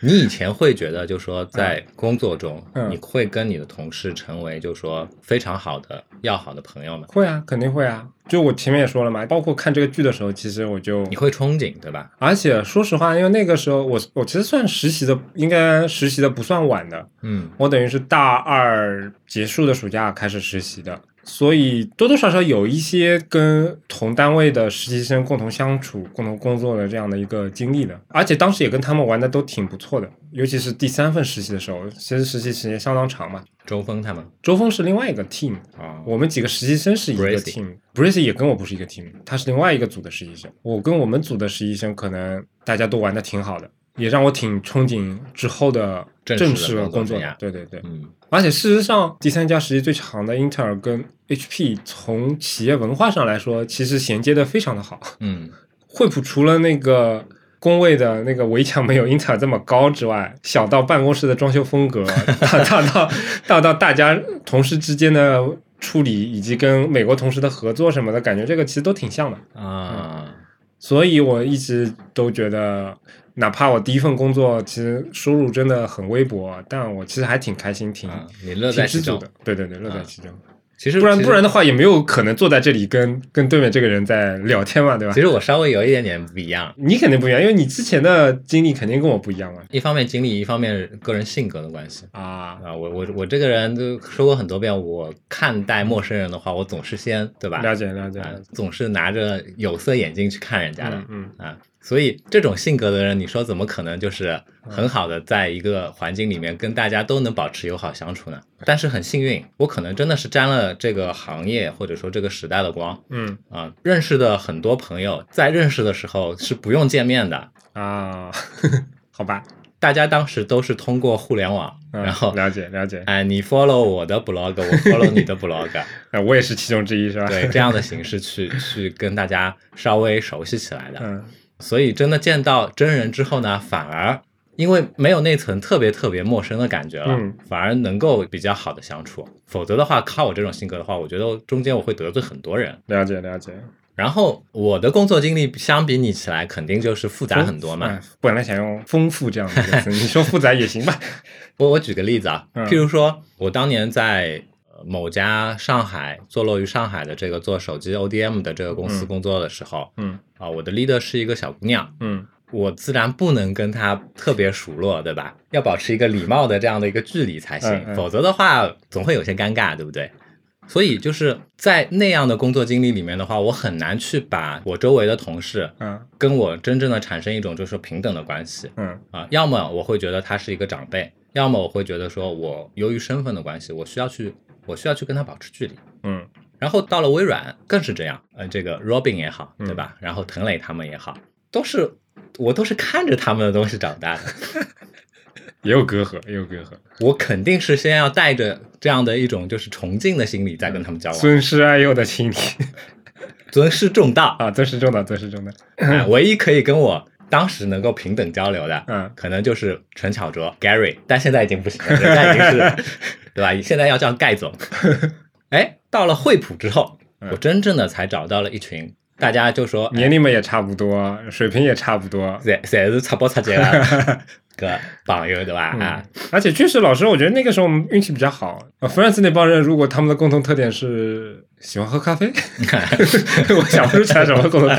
你以前会觉得，就说在工作中，嗯你会跟你的同事成为就说非常好的、要好的朋友吗？会啊，肯定会啊。就我前面也说了嘛，包括看这个剧的时候，其实我就你会憧憬，对吧？而且说实话，因为那个时候我我其实算实习的，应该实习的不算晚的，嗯我等于是大二结束的暑假开始实习的，所以多多少少有一些跟同单位的实习生共同相处、共同工作的这样的一个经历的，而且当时也跟他们玩的都挺不错的，尤其是第三份实习的时候，其实实习时间相当长嘛。周峰他们。周峰是另外一个 team，啊，我们几个实习生是一个 team，Bracy 也跟我不是一个 team，他是另外一个组的实习生。我跟我们组的实习生可能大家都玩的挺好的，也让我挺憧憬之后的正式的工作。对对对，嗯而且事实上，第三家实习最长的英特尔跟 HP，从企业文化上来说，其实衔接的非常的好。嗯惠普除了那个工位的那个围墙没有英特尔这么高之外，小到办公室的装修风格，大大到大到大家同事之间的处理，以及跟美国同事的合作什么的，感觉这个其实都挺像的。啊，所以我一直都觉得，哪怕我第一份工作其实收入真的很微薄，但我其实还挺开心，挺、啊你乐在其中的。对对对，乐在啊其中。其实不然不然的话，也没有可能坐在这里跟跟对面这个人在聊天嘛，对吧其？实我稍微有一点点不一样，你肯定不一样，因为你之前的经历肯定跟我不一样嘛。一方面经历，一方面个人性格的关系。啊，啊，我我我这个人都说过很多遍，我看待陌生人的话，我总是先对吧？了解了解啊，总是拿着有色眼镜去看人家的。嗯嗯啊，所以这种性格的人，你说怎么可能就是很好的在一个环境里面跟大家都能保持友好相处呢？但是很幸运，我可能真的是沾了这个行业或者说这个时代的光嗯啊，认识的很多朋友，在认识的时候是不用见面的，啊，好吧，大家当时都是通过互联网，嗯然后了解了解，哎，你 follow 我的 blog，我 follow 你的 blog，哎，我也是其中之一，是吧？对这样的形式去去跟大家稍微熟悉起来的。嗯所以真的见到真人之后呢，反而因为没有那层特别特别陌生的感觉了，嗯反而能够比较好的相处。否则的话，靠我这种性格的话，我觉得中间我会得罪很多人。了解了解，然后我的工作经历相比你起来，肯定就是复杂很多嘛。哎本来想用丰富这样的词，你说复杂也行吧？我我举个例子啊，嗯譬如说我当年在呃某家上海坐落于上海的这个做手机 ODM 的这个公司嗯工作的时候，嗯啊，我的 leader 是一个小姑娘，嗯我自然不能跟她特别熟络，对吧？要保持一个礼貌的这样的一个距离才行，嗯嗯否则的话总会有些尴尬，对不对？所以就是在那样的工作经历里面的话，我很难去把我周围的同事嗯跟我真正的产生一种就是平等的关系嗯啊。要么我会觉得他是一个长辈，要么我会觉得说我由于身份的关系，我需要去我需要去跟他保持距离。嗯然后到了微软更是这样，呃，这个 Robin 也好，嗯对吧？然后滕磊他们也好，都是我都是看着他们的东西长大的，也有隔阂，也有隔阂。我肯定是先要带着这样的一种就是崇敬的心理再跟他们交往，尊师爱幼的心理 尊师重道。啊，尊师重道，尊师重道。哎唯一可以跟我当时能够平等交流的，嗯可能就是陈巧哲 Gary，但现在已经不行了，人家已经是，对吧？现在要叫盖总。哎，到了惠普之后，嗯我真正的才找到了一群，大家就说，哎年龄嘛也差不多，水平也差不多。侪侪是擦包出节了，个朋友，对吧？啊，而且确实，老师，我觉得那个时候我们运气比较好。啊，弗兰茨那帮人，如果他们的共同特点是喜欢喝咖啡，我想不出来什么共同。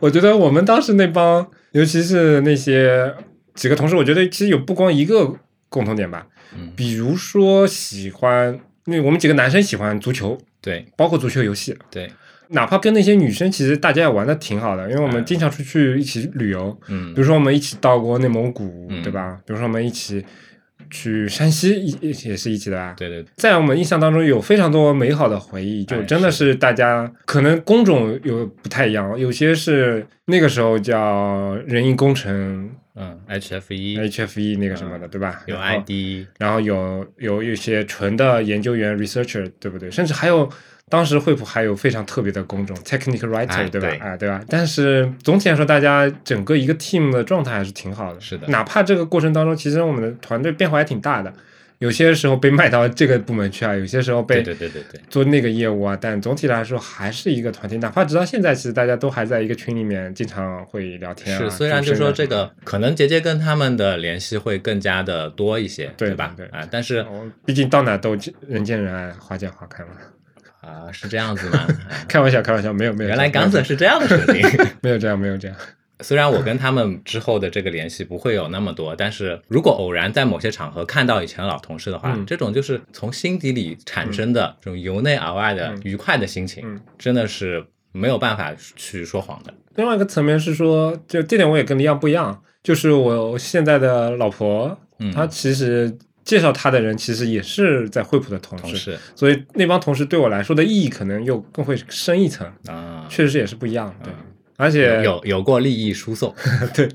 我觉得我们当时那帮，尤其是那些几个同事，我觉得其实有不光一个共同点吧。嗯。比如说喜欢，那我们几个男生喜欢足球，对。包括足球游戏。对，哪怕跟那些女生，其实大家也玩的挺好的，因为我们嗯。经常出去一起旅游，嗯。比如说我们一起到过内蒙古，嗯。对吧？比如说我们一起去山西，一也是一起的吧？对对，在我们印象当中有非常多美好的回忆，就哎真的是。大家可能工种有不太一样，有些是那个时候叫人因工程嗯，HFE HFE 那个什么的，对吧？有 ID，然后有有一些纯的研究员 researcher，对不对？甚至还有当时惠普还有非常特别的工种 technical writer，、哎对吧？对啊，对吧？但是总体来说，大家整个一个 team 的状态还是挺好的。是的哪怕这个过程当中，其实我们的团队变化还挺大的，有些时候被卖到这个部门去啊，有些时候被对对对对对，做那个业务啊，但总体来说还是一个团体。哪怕直到现在，其实大家都还在一个群里面，经常会聊天、啊。是，虽然就说这个可能杰杰跟他们的联系会更加的多一些，对吧？对啊，但是哦毕竟到哪都人见人爱，花见花开嘛。啊，是这样子吗？啊 开玩笑，开玩笑，没有没有。原来刚子是这样的设定。没有这样，没有这样。虽然我跟他们之后的这个联系不会有那么多，但是如果偶然在某些场合看到以前的老同事的话，嗯这种就是从心底里产生的这种由内而外的嗯愉快的心情，嗯真的是没有办法去说谎的。另外一个层面是说，就这点我也跟黎阳不一样，就是我现在的老婆，嗯她其实介绍她的人其实也是在惠普的同事，同事所以那帮同事对我来说的意义可能又更会深一层，啊，确实也是不一样。对，嗯而且有有过利益输送，对，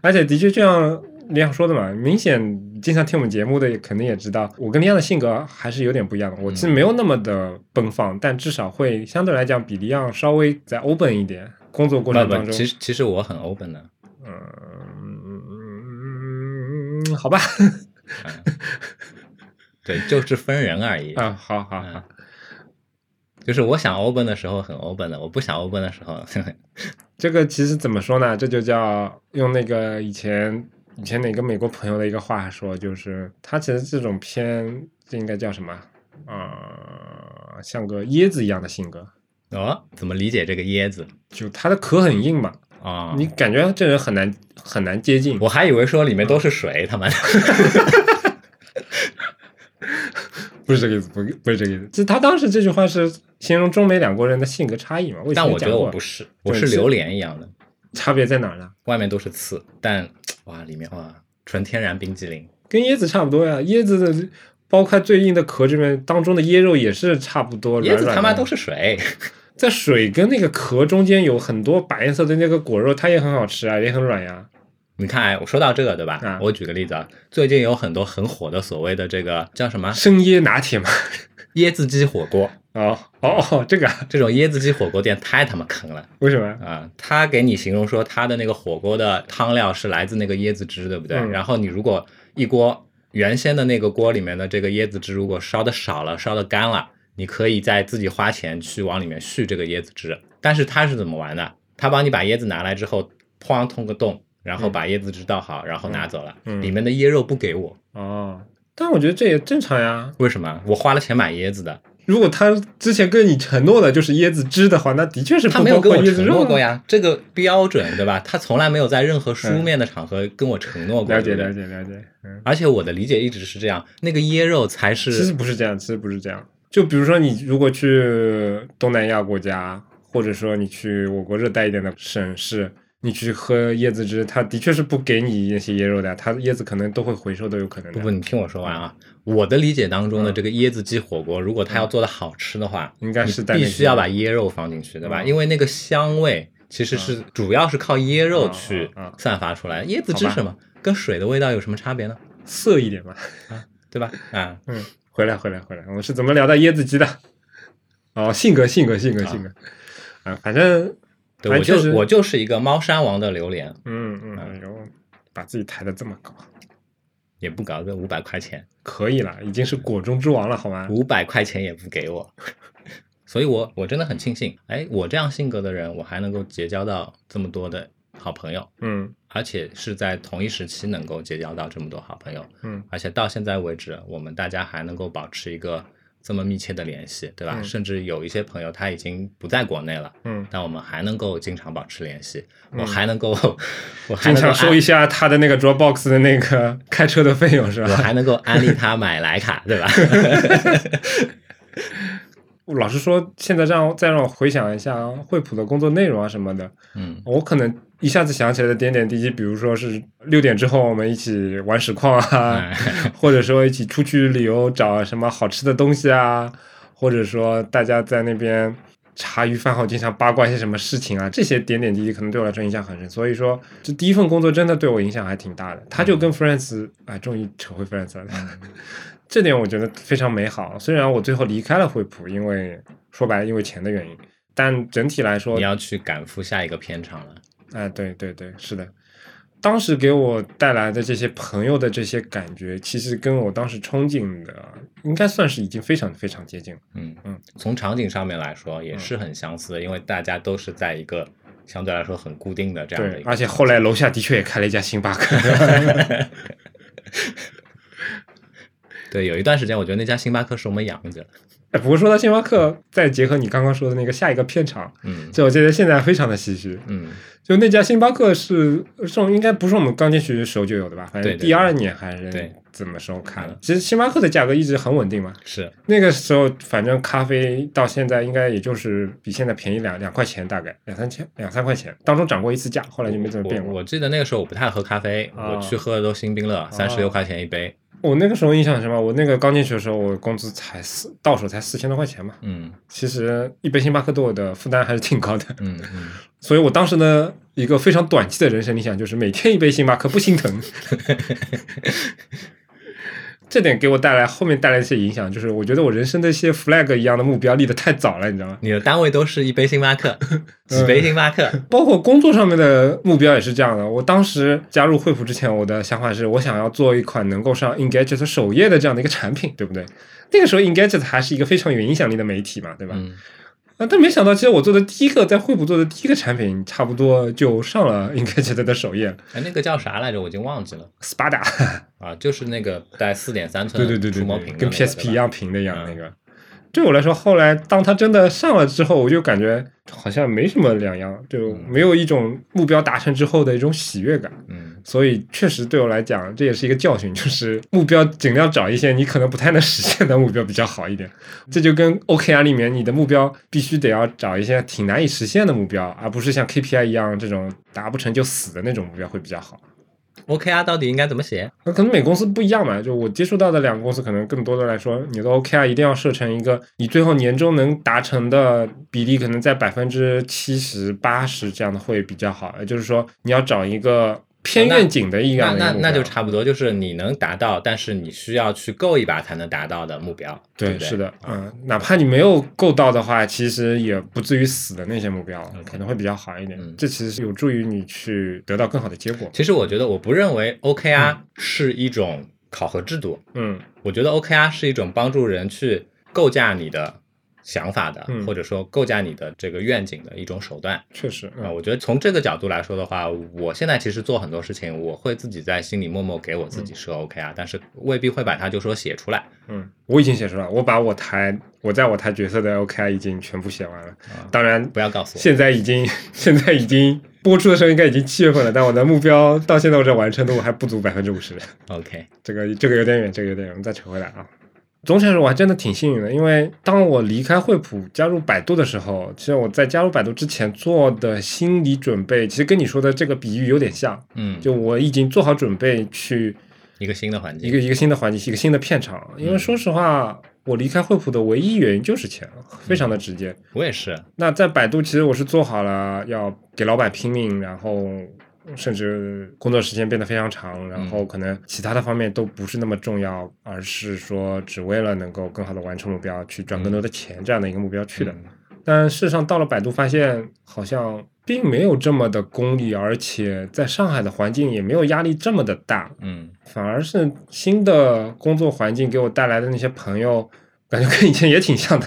而且的确就像李阳说的嘛，明显经常听我们节目的也肯定也知道，我跟李阳的性格还是有点不一样的。我其实没有那么的奔放，但至少会相对来讲比李阳稍微再 open 一点。工作过程当中，其实其实我很 open 的，嗯，好吧，对，就是分人而已。啊，好好好嗯，就是我想 open 的时候很 open 的，我不想 open 的时候，这个其实怎么说呢？这就叫用那个以前以前哪个美国朋友的一个话说，就是他其实这种偏，这应该叫什么啊、像个椰子一样的性格，哦，怎么理解这个椰子就他的壳很硬嘛，啊？你感觉这人很难很难接近。我还以为说里面都是水，他妈的。不是这个意思，不不是这个意思。就他当时这句话是形容中美两国人的性格差异嘛。但我觉得我不是，我是是榴莲一样的，差别在哪儿呢？外面都是刺，但哇，里面哇，纯天然冰激凌。跟椰子差不多呀，椰子的剥开最硬的壳这边当中的椰肉也是差不多椰子他妈都是水，在水跟那个壳中间有很多白色的那个果肉，它也很好吃啊，也很软呀。你看，哎我说到这个对吧？嗯我举个例子啊，最近有很多很火的所谓的这个叫什么生椰拿铁嘛。椰子鸡火锅，哦哦哦，这个啊这种椰子鸡火锅店太他妈坑了为什么？啊！他给你形容说他的那个火锅的汤料是来自那个椰子汁，对不对？嗯然后你如果一锅原先的那个锅里面的这个椰子汁如果烧的少了、烧的干了，你可以再自己花钱去往里面续这个椰子汁。但是他是怎么玩的？他帮你把椰子拿来之后，哐通个洞，然后把椰子汁倒好，然后拿走了，嗯里面的椰肉不给我，哦，但我觉得这也正常呀。为什么？我花了钱买椰子的，如果他之前跟你承诺的就是椰子汁的话，那的确是他没有跟我承诺过。呀，这个标准对吧？他从来没有在任何书面的场合跟我承诺过，了解了解了解，嗯，而且我的理解一直是这样，那个椰肉才是其实不是这样，其实不是这样。就比如说你如果去东南亚国家，或者说你去我国热带一点的省市，你去喝椰子汁，它的确是不给你那些椰肉的，它椰子可能都会回收都有可能的。不不，你听我说完啊。我的理解当中的这个椰子鸡火锅，如果它要做的好吃的话，应该是必须要把椰肉放进去，对吧？嗯因为那个香味其实是主要是靠椰肉去散发出来。椰子汁什么跟水的味道有什么差别呢？涩一点嘛。啊对吧？啊，嗯，回来回来回来，我们是怎么聊到椰子鸡的？哦，性格性格性格性格啊，反正对我就反正确实我就是一个猫山王的榴莲，嗯嗯，哎呦，把自己抬得这么高，也不搞个五百块钱，可以了，已经是果中之王了，好吗？五百块钱也不给我。所以我我真的很庆幸，哎，我这样性格的人，我还能够结交到这么多的好朋友，嗯而且是在同一时期能够结交到这么多好朋友，嗯而且到现在为止，我们大家还能够保持一个这么密切的联系，对吧？嗯甚至有一些朋友他已经不在国内了，嗯，但我们还能够经常保持联系，嗯我还能够，我还能够经常收一，下他的那个 Dropbox 的那个开车的费用是吧？我还能够安利他买徕卡，对吧？老实说，现在让再让我回想一下惠普的工作内容啊什么的，嗯我可能一下子想起来的点点滴滴，比如说是六点之后我们一起玩实况啊，哎 或者说一起出去旅游找什么好吃的东西啊，或者说大家在那边茶余饭后经常八卦一些什么事情啊，这些点点滴滴可能对我来说影响很深。所以说，这第一份工作真的对我影响还挺大的。他就跟 Friends，哎，终于扯回 Friends 了。这点我觉得非常美好。虽然我最后离开了惠普，因为说白了因为钱的原因，但整体来说你，要去赶赴下一个片场了。哎，对对对，是的。当时给我带来的这些朋友的这些感觉，其实跟我当时憧憬的，应该算是已经非常非常接近了。嗯嗯，从场景上面来说也是很相似的，因为大家都是在一个相对来说很固定的这样的一，个，对而且后来楼下的确也开了一家星巴克。对有一段时间，我觉得那家星巴克是我们养着。哎，不过说到星巴克，再结合你刚刚说的那个下一个片场，嗯就我觉得现在非常的唏嘘。嗯，就那家星巴克是这种应该不是我们刚进去的时候就有的吧？反正第二年还是对怎么时候开的嗯？其实星巴克的价格一直很稳定嘛。是那个时候反正咖啡到现在应该也就是比现在便宜两两块钱，大概两三千两三块钱，当中涨过一次价，后来就没怎么变过。我我记得那个时候我不太喝咖啡，啊我去喝的都星冰乐，三十六块钱一杯。我那个时候印象是什么？我那个刚进去的时候，我工资才四到手才四千多块钱嘛。嗯其实一杯星巴克对我的负担还是挺高的，嗯嗯，所以我当时呢一个非常短期的人生理想就是每天一杯星巴克不心疼。这点给我带来后面带来一些影响，就是我觉得我人生的一些 flag 一样的目标立得太早了，你知道吗？你的单位都是一杯星巴克，几杯星巴克。包括工作上面的目标也是这样的。我当时加入惠普之前，我的想法是我想要做一款能够上 Engadget 首页的这样的一个产品，对不对？那个时候 Engadget 还是一个非常有影响力的媒体嘛，对吧？嗯啊，但没想到，其实我做的第一个在惠普做的第一个产品，差不多就上了 Engadget 的首页哎，那个叫啥来着？我已经忘记了，Spada，啊，就是那个带四点三寸对对对对对，触摸屏跟 PSP 一样平的一样嗯那个。对我来说，后来当他真的上了之后，我就感觉好像没什么两样，就没有一种目标达成之后的一种喜悦感。嗯所以确实对我来讲，这也是一个教训，就是目标尽量找一些你可能不太能实现的目标比较好一点。这就跟 OKR 里面你的目标必须得要找一些挺难以实现的目标，而不是像 KPI 一样这种达不成就死的那种目标会比较好。，OKR 到底应该怎么写？那可能每公司不一样嘛，就我接触到的两个公司，可能更多的来说，你的 OKR 一定要设成一个你最后年终能达成的比例，可能在百分之七十、八十这样的会比较好。也就是说，你要找一个偏愿景的一那样的一个目标。那那就差不多，就是你能达到，但是你需要去够一把才能达到的目标。对对，不对，是的，嗯，哪怕你没有够到的话，其实也不至于死的那些目标，可能会比较好一点。嗯。这其实是有助于你去得到更好的结果。其实我觉得，我不认为 OKR 是一种考核制度，嗯。我觉得 OKR 是一种帮助人去构架你的想法的，嗯或者说构架你的这个愿景的一种手段。确实，啊、嗯我觉得从这个角度来说的话，我现在其实做很多事情，我会自己在心里默默给我自己设 OKR，、但是未必会把它就说写出来。嗯，我已经写出来，我把我台我在我台角色的 OKR 已经全部写完了。啊当然，不要告诉我，现在已经 现在已经播出的时候应该已经七月份了，但我的目标到现在我这完成度还不足百分之五十。OK，这个这个有点远，这个有点远，我们再扯回来啊。总体来说，我还真的挺幸运的，因为当我离开惠普加入百度的时候，其实我在加入百度之前做的心理准备，其实跟你说的这个比喻有点像。嗯，就我已经做好准备去一个新的环境，一个一个新的环境，一个新的片场。因为说实话，我离开惠普的唯一原因就是钱，非常的直接。我也是，那在百度，其实我是做好了要给老板拼命，然后甚至工作时间变得非常长，然后可能其他的方面都不是那么重要，而是说只为了能够更好的完成目标，去赚更多的钱这样的一个目标去的。嗯但事实上到了百度，发现好像并没有这么的功利，而且在上海的环境也没有压力这么的大，嗯反而是新的工作环境给我带来的那些朋友，感觉跟以前也挺像的。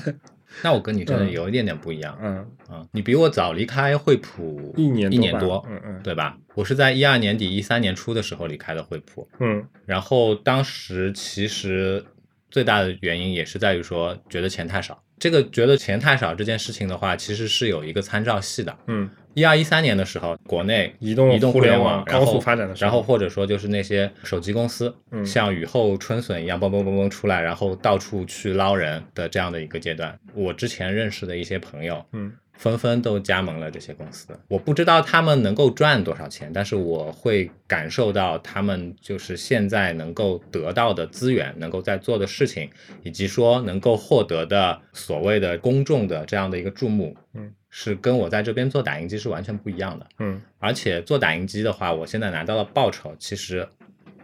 那我跟你真的嗯有一点点不一样嗯，嗯、你比我早离开惠普一年一年多，嗯嗯对吧？我是在一二年底、一三年初的时候离开的惠普，嗯然后当时其实最大的原因也是在于说觉得钱太少。这个觉得钱太少这件事情的话，其实是有一个参照系的。嗯，一二一三年的时候，国内移动移动互联网高速发展的时候然后或者说就是那些手机公司，嗯像雨后春笋一样嘣嘣嘣嘣出来，然后到处去捞人的这样的一个阶段。我之前认识的一些朋友，嗯纷纷都加盟了这些公司。我不知道他们能够赚多少钱，但是我会感受到他们就是现在能够得到的资源，能够在做的事情，以及说能够获得的所谓的公众的这样的一个注目，嗯，是跟我在这边做打印机是完全不一样的。嗯而且做打印机的话，我现在拿到的报酬，其实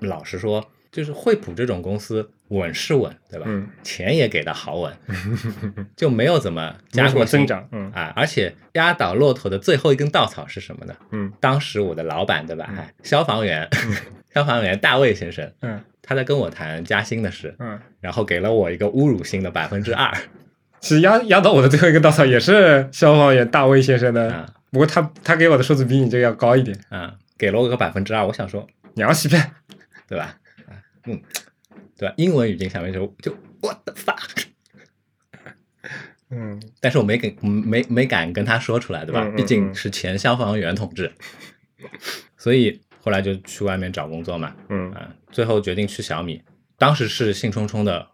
老实说，就是惠普这种公司稳是稳，对吧？嗯，钱也给的好稳，就没有怎么 加过增长，嗯啊。而且压倒骆驼的最后一根稻草是什么呢？嗯当时我的老板，对吧？哎消防员，消防员大卫先生，嗯他在跟我谈加薪的事，嗯，然后给了我一个侮辱性的百分之二。其实压压倒我的最后一个稻草也是消防员大卫先生的啊，不过他他给我的数字比你这个要高一点，啊，给了我个百分之二，我想说，你要欺骗，对吧？啊，嗯，对吧？英文语境下面就就 what the fuck，嗯但是我没给没没敢跟他说出来，对吧？嗯嗯毕竟嗯是前消防员同志，所以后来就去外面找工作嘛，嗯啊，最后决定去小米。当时是兴冲冲的，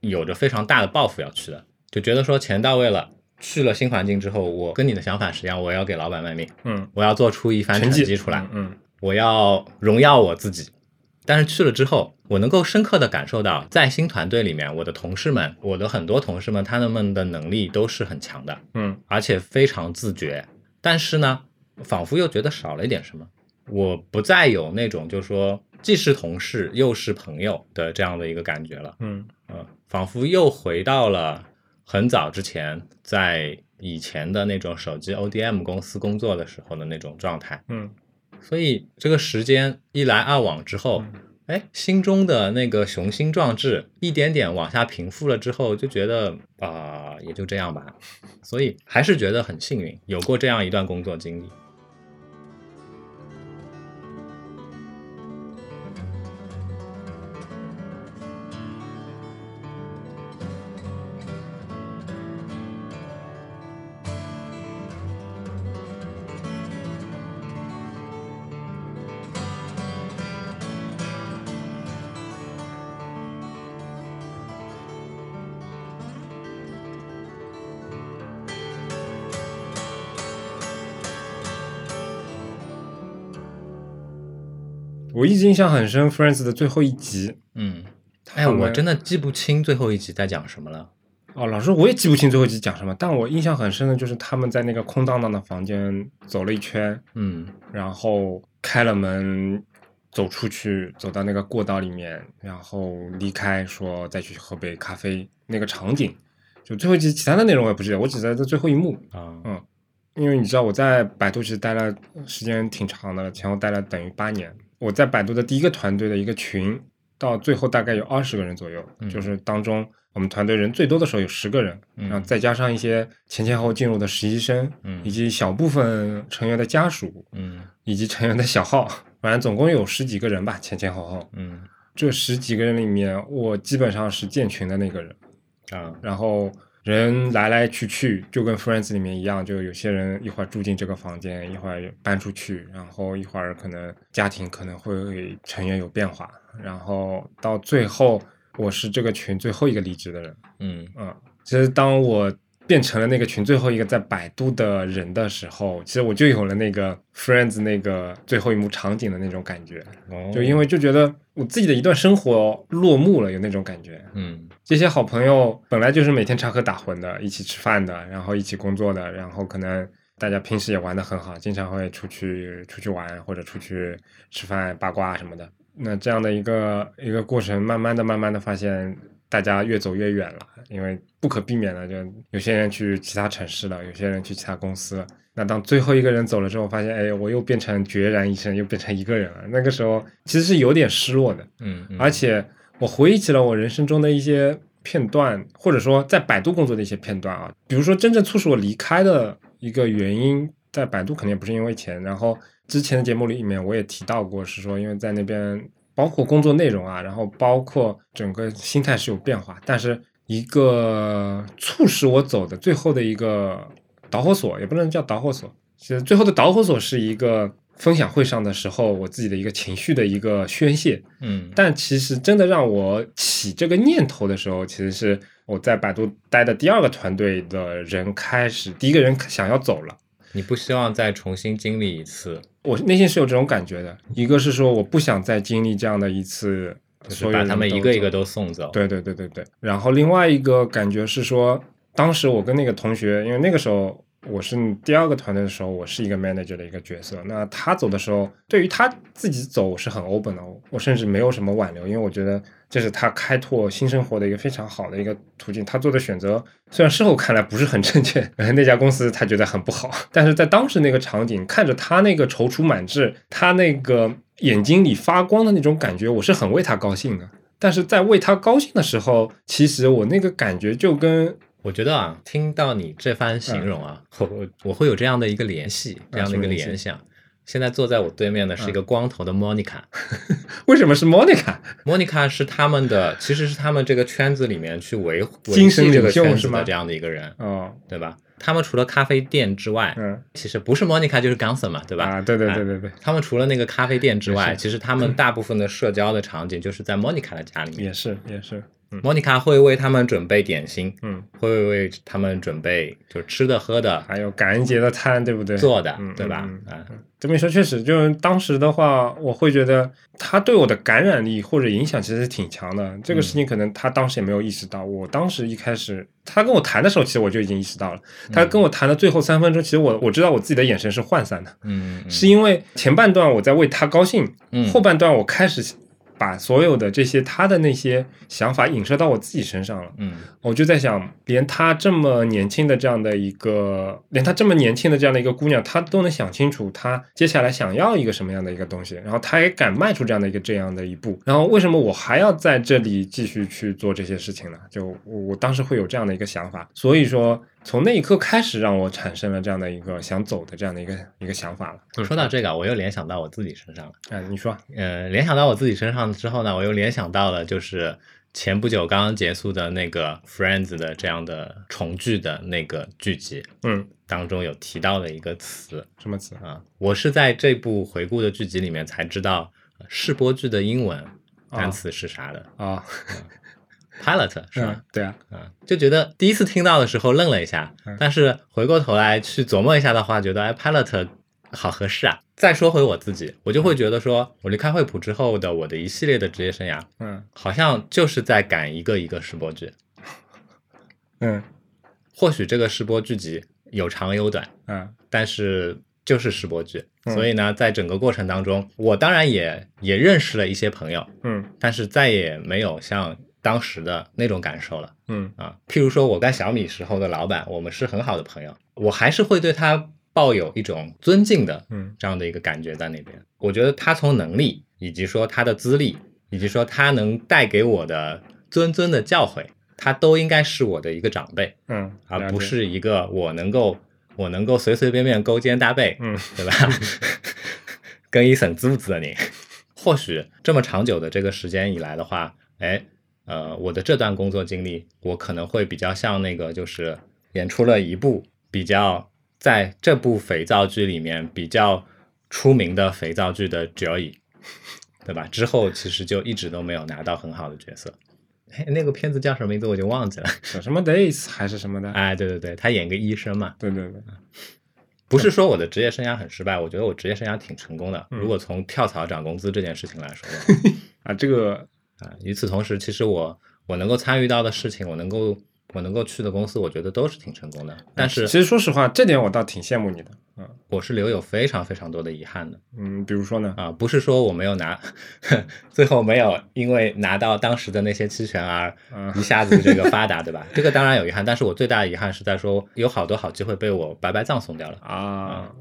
有着非常大的抱负要去的，就觉得说钱到位了，去了新环境之后，我跟你的想法是一样，我要给老板卖命，嗯，我要做出一番成绩绩出来，嗯我要荣耀我自己。但是去了之后，我能够深刻的感受到，在新团队里面，我的同事们，我的很多同事们，他们的能力都是很强的，嗯而且非常自觉。但是呢，仿佛又觉得少了一点什么。我不再有那种就是说既是同事又是朋友的这样的一个感觉了。嗯嗯，仿佛又回到了很早之前在以前的那种手机 ODM 公司工作的时候的那种状态。嗯所以这个时间一来二往之后，哎，心中的那个雄心壮志一点点往下平复了之后，就觉得啊、也就这样吧。所以还是觉得很幸运，有过这样一段工作经历。我一直印象很深，Friends 的最后一集。嗯，哎，我真的记不清最后一集在讲什么了。哦，老师，我也记不清最后一集讲什么，但我印象很深的就是他们在那个空荡荡的房间走了一圈，嗯然后开了门，走出去，走到那个过道里面，然后离开，说再去喝杯咖啡。那个场景，就最后一集其他的内容我也不记得，我只记得这最后一幕。啊嗯，因为你知道我在百度其实待了时间挺长的了，前后待了等于八年。我在百度的第一个团队的一个群，到最后大概有二十个人左右，嗯就是当中我们团队人最多的时候有十个人，嗯然后再加上一些前前后后进入的实习生，嗯以及小部分成员的家属，嗯以及成员的小号，反正总共有十几个人吧，前前后后。嗯这十几个人里面，我基本上是建群的那个人。啊然后人来来去去，就跟 Friends 里面一样，就有些人一会儿住进这个房间，一会儿搬出去，然后一会儿可能家庭可能会成员有变化，然后到最后我是这个群最后一个离职的人。嗯嗯，其实当我变成了那个群最后一个在百度的人的时候，其实我就有了那个 Friends 那个最后一幕场景的那种感觉，哦就因为就觉得我自己的一段生活落幕了，有那种感觉。嗯这些好朋友本来就是每天插科打诨的，一起吃饭的，然后一起工作的，然后可能大家平时也玩的很好，经常会出去出去玩或者出去吃饭八卦什么的。那这样的一个一个过程，慢慢的、慢慢的发现大家越走越远了，因为不可避免的，就有些人去其他城市了，有些人去其他公司了。那当最后一个人走了之后，发现哎，我又变成孑然一身，又变成一个人了。那个时候其实是有点失落的。嗯，嗯而且我回忆起了我人生中的一些片段，或者说在百度工作的一些片段啊。比如说，真正促使我离开的一个原因，在百度肯定不是因为钱。然后之前的节目里面我也提到过，是说因为在那边包括工作内容啊，然后包括整个心态是有变化，但是一个促使我走的最后的一个导火索，也不能叫导火索，其实最后的导火索是一个分享会上的时候，我自己的一个情绪的一个宣泄。嗯但其实真的让我起这个念头的时候，其实是我在百度待的第二个团队的人开始，第一个人想要走了。你不希望再重新经历一次，我内心是有这种感觉的，一个是说我不想再经历这样的一次，就是所以把他们一个一个都送走。，对对对对对。然后另外一个感觉是说，当时我跟那个同学，因为那个时候我是第二个团队的时候，我是一个 manager 的一个角色。那他走的时候，对于他自己走，我是很 open 的，我甚至没有什么挽留，因为我觉得这是他开拓新生活的一个非常好的一个途径。他做的选择虽然事后看来不是很正确，那家公司他觉得很不好，但是在当时那个场景，看着他那个踌躇满志，他那个眼睛里发光的那种感觉，我是很为他高兴的。但是在为他高兴的时候，其实我那个感觉就跟我觉得啊，听到你这番形容啊，我我我会有这样的一个联系，这样的一个联想。现在坐在我对面的是一个光头的 Monica，Monica、为什么是 Monica？Monica 是他们的，其实是他们这个圈子里面去维维精神这个领袖的这样的一个人，哦，对吧？他们除了咖啡店之外，嗯其实不是 Monica 就是 Ganson 嘛，对吧？啊，对对哎对对对，他们除了那个咖啡店之外，其实他们大部分的社交的场景就是在 Monica 的家里面。也是也是，嗯 Monica 会为他们准备点心，嗯，会为他们准备就吃的喝的、还有感恩节的餐，对不对？做的嗯，对吧嗯？啊，这么一说，确实，就是当时的话，我会觉得他对我的感染力或者影响其实是挺强的。这个事情可能他当时也没有意识到，我当时一开始他跟我谈的时候，其实我就已经意识到了。他跟我谈的最后三分钟，其实我我知道我自己的眼神是涣散的，嗯，嗯是因为前半段我在为他高兴，嗯后半段我开始把所有的这些他的那些想法影射到我自己身上了。嗯我就在想，连她这么年轻的这样的一个，连她这么年轻的这样的一个姑娘，她都能想清楚她接下来想要一个什么样的一个东西，然后她也敢迈出这样的一个这样的一步，然后为什么我还要在这里继续去做这些事情呢？就我我当时会有这样的一个想法，所以说从那一刻开始，让我产生了这样的一个想走的这样的一个一个想法了。说到这个，我又联想到我自己身上了。嗯，你说，呃，联想到我自己身上之后呢，我又联想到了就是前不久刚刚结束的那个 Friends 的这样的重聚的那个剧集嗯，当中有提到的一个词什么词？啊，我是在这部回顾的剧集里面才知道呃试播剧的英文单词是啥的、啊 l o t 是吧？嗯？，对啊，啊，就觉得第一次听到的时候愣了一下，嗯。但是回过头来去琢磨一下的话，觉得哎，pilot 好合适啊。再说回我自己，我就会觉得说，我离开惠普之后的我的一系列的职业生涯，嗯。好像就是在赶一个一个试播剧。嗯。或许这个试播剧集有长有短，嗯。但是就是试播剧，嗯。所以呢，在整个过程当中，我当然也也认识了一些朋友，嗯。但是再也没有像当时的那种感受了。嗯啊，譬如说我跟小米时候的老板，我们是很好的朋友，我还是会对他抱有一种尊敬的嗯这样的一个感觉在那边。我觉得他从能力，以及说他的资历，以及说他能带给我的谆谆的教诲，他都应该是我的一个长辈，嗯，而不是一个我能够我能够随随便便勾肩搭背，嗯对吧？跟一省租子的你，或许这么长久的这个时间以来的话，哎，呃，我的这段工作经历，我可能会比较像那个，就是演出了一部比较在这部肥皂剧里面比较出名的肥皂剧的 Joey，对吧？之后其实就一直都没有拿到很好的角色。哎，那个片子叫什么名字我就忘记了。什什么 days 还是什么的？哎，对对对，他演个医生嘛，对对对，不是说我的职业生涯很失败，我觉得我职业生涯挺成功的。嗯如果从跳槽涨工资这件事情来说的话，啊，这个啊，与此同时，其实我我能够参与到的事情，我能够我能够去的公司，我觉得都是挺成功的。但是其实说实话，这点我倒挺羡慕你的。嗯我是留有非常非常多的遗憾的嗯，比如说呢？啊，不是说我没有拿，最后没有因为拿到当时的那些期权而嗯一下子这个发达，对吧？这个当然有遗憾，但是我最大的遗憾是在说有好多好机会被我白白葬送掉了。啊，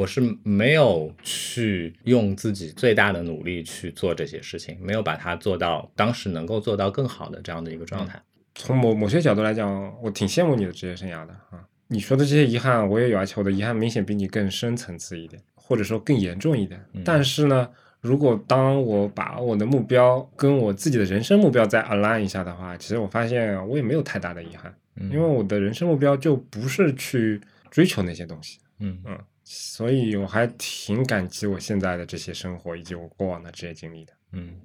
我是没有去用自己最大的努力去做这些事情，没有把它做到当时能够做到更好的这样的一个状态。从某某些角度来讲，我挺羡慕你的职业生涯的啊。你说的这些遗憾我也有，而且我的遗憾明显比你更深层次一点，或者说更严重一点。嗯但是呢，如果当我把我的目标跟我自己的人生目标再 align 一下的话，其实我发现我也没有太大的遗憾，嗯因为我的人生目标就不是去追求那些东西。嗯嗯，所以我还挺感激我现在的这些生活以及我过往的职业经历的。嗯，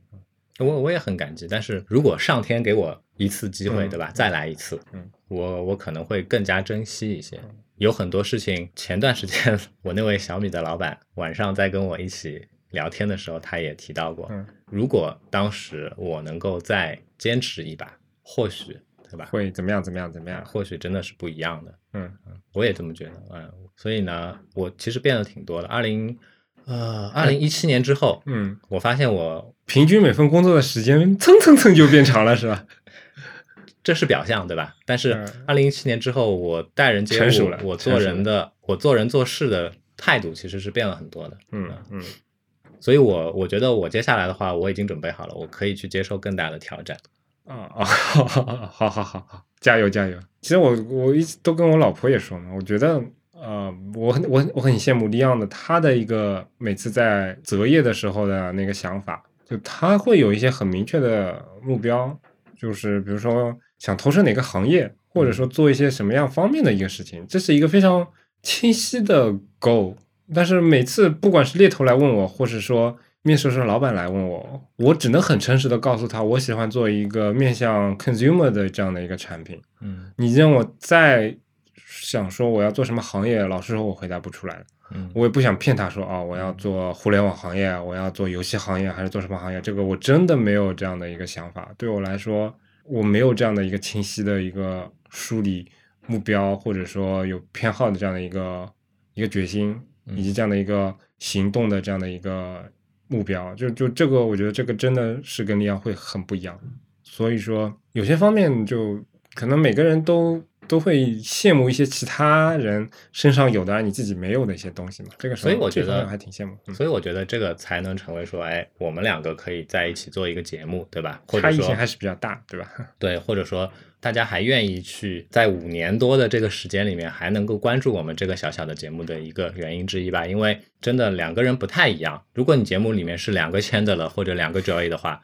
我我也很感激。但是如果上天给我一次机会，嗯对吧？再来一次，嗯，我我可能会更加珍惜一些。有很多事情，前段时间我那位小米的老板晚上在跟我一起聊天的时候，他也提到过，嗯如果当时我能够再坚持一把，或许，对吧？会怎么样？怎么样？怎么样？或许真的是不一样的。嗯我也这么觉得，嗯，所以呢，我其实变得挺多的。二零呃，二零一七年之后，嗯，我发现我平均每份工作的时间蹭蹭蹭就变长了，是吧？这是表象，对吧？但是嗯二零一七年之后，我待人接物我做人的，我做人做事的态度其实是变了很多的。嗯嗯所以我我觉得我接下来的话，我已经准备好了，我可以去接受更大的挑战。啊啊，好好好好好好，加油加油！其实我我一直都跟我老婆也说嘛，我觉得呃，我很我我很羡慕利昂的他的一个每次在择业的时候的那个想法，就他会有一些很明确的目标，就是比如说想投身哪个行业，或者说做一些什么样方面的一个事情，这是一个非常清晰的 goal。但是每次不管是猎头来问我，或是说面试时候老板来问我，我只能很诚实的告诉他，我喜欢做一个面向 consumer 的这样的一个产品。嗯你让我再想说我要做什么行业，老实说，我回答不出来。嗯我也不想骗他说哦，我要做互联网行业，我要做游戏行业，还是做什么行业？这个我真的没有这样的一个想法。对我来说，我没有这样的一个清晰的一个梳理目标，或者说有偏好的这样的一个一个决心，以及这样的一个行动的这样的一个目标。就就这个，我觉得这个真的是跟利昂会很不一样。所以说，有些方面就可能每个人都都会羡慕一些其他人身上有的而你自己没有的一些东西嘛。这个时候，所以我觉得还挺羡慕。嗯所以我觉得这个才能成为说，哎，我们两个可以在一起做一个节目，对吧？或者说差异性还是比较大，对吧？对，或者说大家还愿意去在五年多的这个时间里面，还能够关注我们这个小小的节目的一个原因之一吧。因为真的两个人不太一样。如果你节目里面是两个签的了，或者两个 Joy 的话，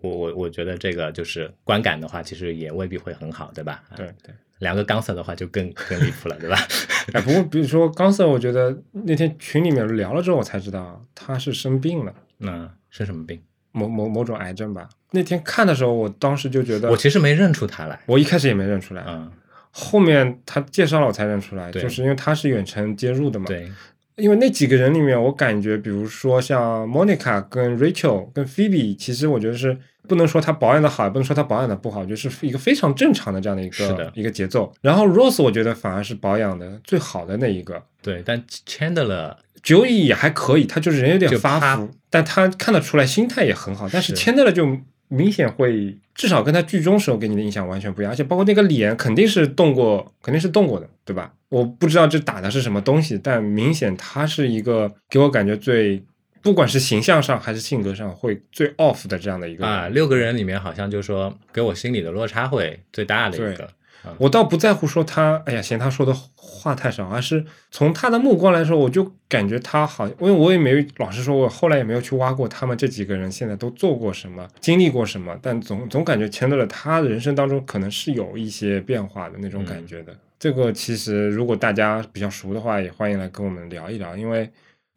我我我觉得这个就是观感的话，其实也未必会很好，对吧？对对。两个钢色的话就更更离谱了，对吧？哎，不过比如说刚色，我觉得那天群里面聊了之后，我才知道他是生病了，嗯，是什么病？某某某种癌症吧。那天看的时候，我当时就觉得，我其实没认出他来。我一开始也没认出来，嗯，后面他介绍了我才认出来，对就是因为他是远程接入的嘛。对，因为那几个人里面，我感觉，比如说像 Monica 跟 Rachel 跟 Phoebe，其实我觉得是不能说他保养的好，也不能说他保养的不好，就是一个非常正常的这样的一个一个节奏。然后 Rose 我觉得反而是保养的最好的那一个。对，但 Chandler Joey 也还可以，他就是人有点发福，但他看得出来心态也很好。但是是 Chandler 就明显会，至少跟他剧中时候给你的印象完全不一样，而且包括那个脸肯定是动过，肯定是动过的，对吧？我不知道这打的是什么东西，但明显他是一个给我感觉最，不管是形象上还是性格上会最 off 的这样的一个啊，六个人里面好像就说给我心里的落差会最大的一对个。我倒不在乎说他，哎呀，嫌他说的话太少，而是从他的目光来说，我就感觉他好，因为我也没，老实说，我后来也没有去挖过他们这几个人现在都做过什么，经历过什么，但总总感觉钱德勒他人生当中可能是有一些变化的那种感觉的。这个其实如果大家比较熟的话，也欢迎来跟我们聊一聊，因为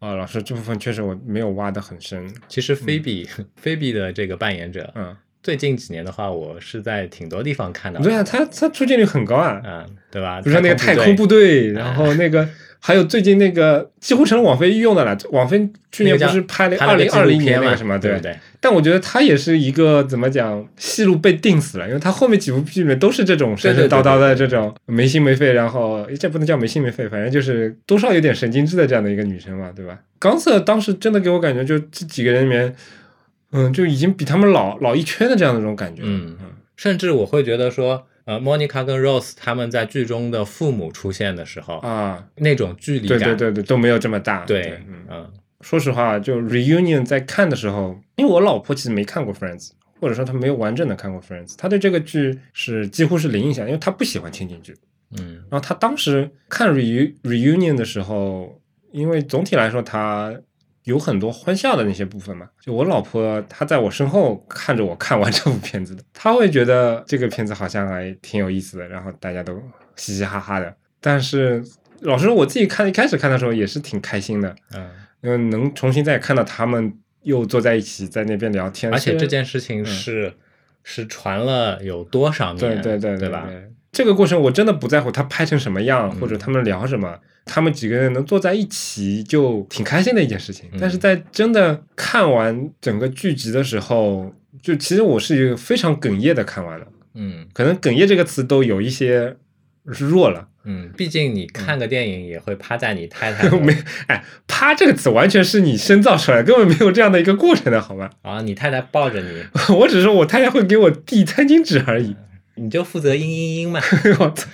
啊、老师这部分确实我没有挖得很深，其实菲比、菲比的这个扮演者，嗯，最近几年的话，我是在挺多地方看到的。对啊，他他出镜率很高啊，嗯，对吧？比如说那个太空部队，然后那个还有最近那个几乎成了网飞御用的了。网飞去年不是拍了二零二零年嘛那个什么，对不对？但我觉得他也是一个怎么讲，戏路被定死了，因为他后面几部剧里面都是这种神神叨叨的这种没心没肺，然后这不能叫没心没肺，反正就是多少有点神经质的这样的一个女生嘛，对吧？冈瑟当时真的给我感觉，就这几个人里面，嗯，就已经比他们老老一圈的这样的这种感觉。嗯嗯甚至我会觉得说，呃，Monica 跟 Rose 他们在剧中的父母出现的时候，啊，那种距离感，对对对对，都没有这么大。对嗯。嗯说实话，就 reunion 在看的时候，因为我老婆其实没看过 Friends，或者说她没有完整的看过 Friends，她对这个剧是几乎是零印象，因为她不喜欢情景剧。嗯然后她当时看 re reunion 的时候，因为总体来说他有很多欢笑的那些部分嘛，就我老婆她在我身后看着我看完这部片子的，她会觉得这个片子好像还挺有意思的，然后大家都嘻嘻哈哈的。但是老实说，我自己看一开始看的时候也是挺开心的，嗯，因为能重新再看到他们又坐在一起在那边聊天，而且这件事情是、是传了有多少对年，对对对吧？对这个过程我真的不在乎他拍成什么样，嗯或者他们聊什么，他们几个人能坐在一起就挺开心的一件事情。嗯但是在真的看完整个剧集的时候，就其实我是一个非常哽咽的看完了，嗯可能哽咽这个词都有一些弱了。嗯，毕竟你看个电影也会趴在你太太的 没，哎，趴这个词完全是你深造出来的，根本没有这样的一个过程的好吗？啊，你太太抱着你，我只是说我太太会给我递餐巾纸而已。你就负责嘤嘤嘤嘛。我操！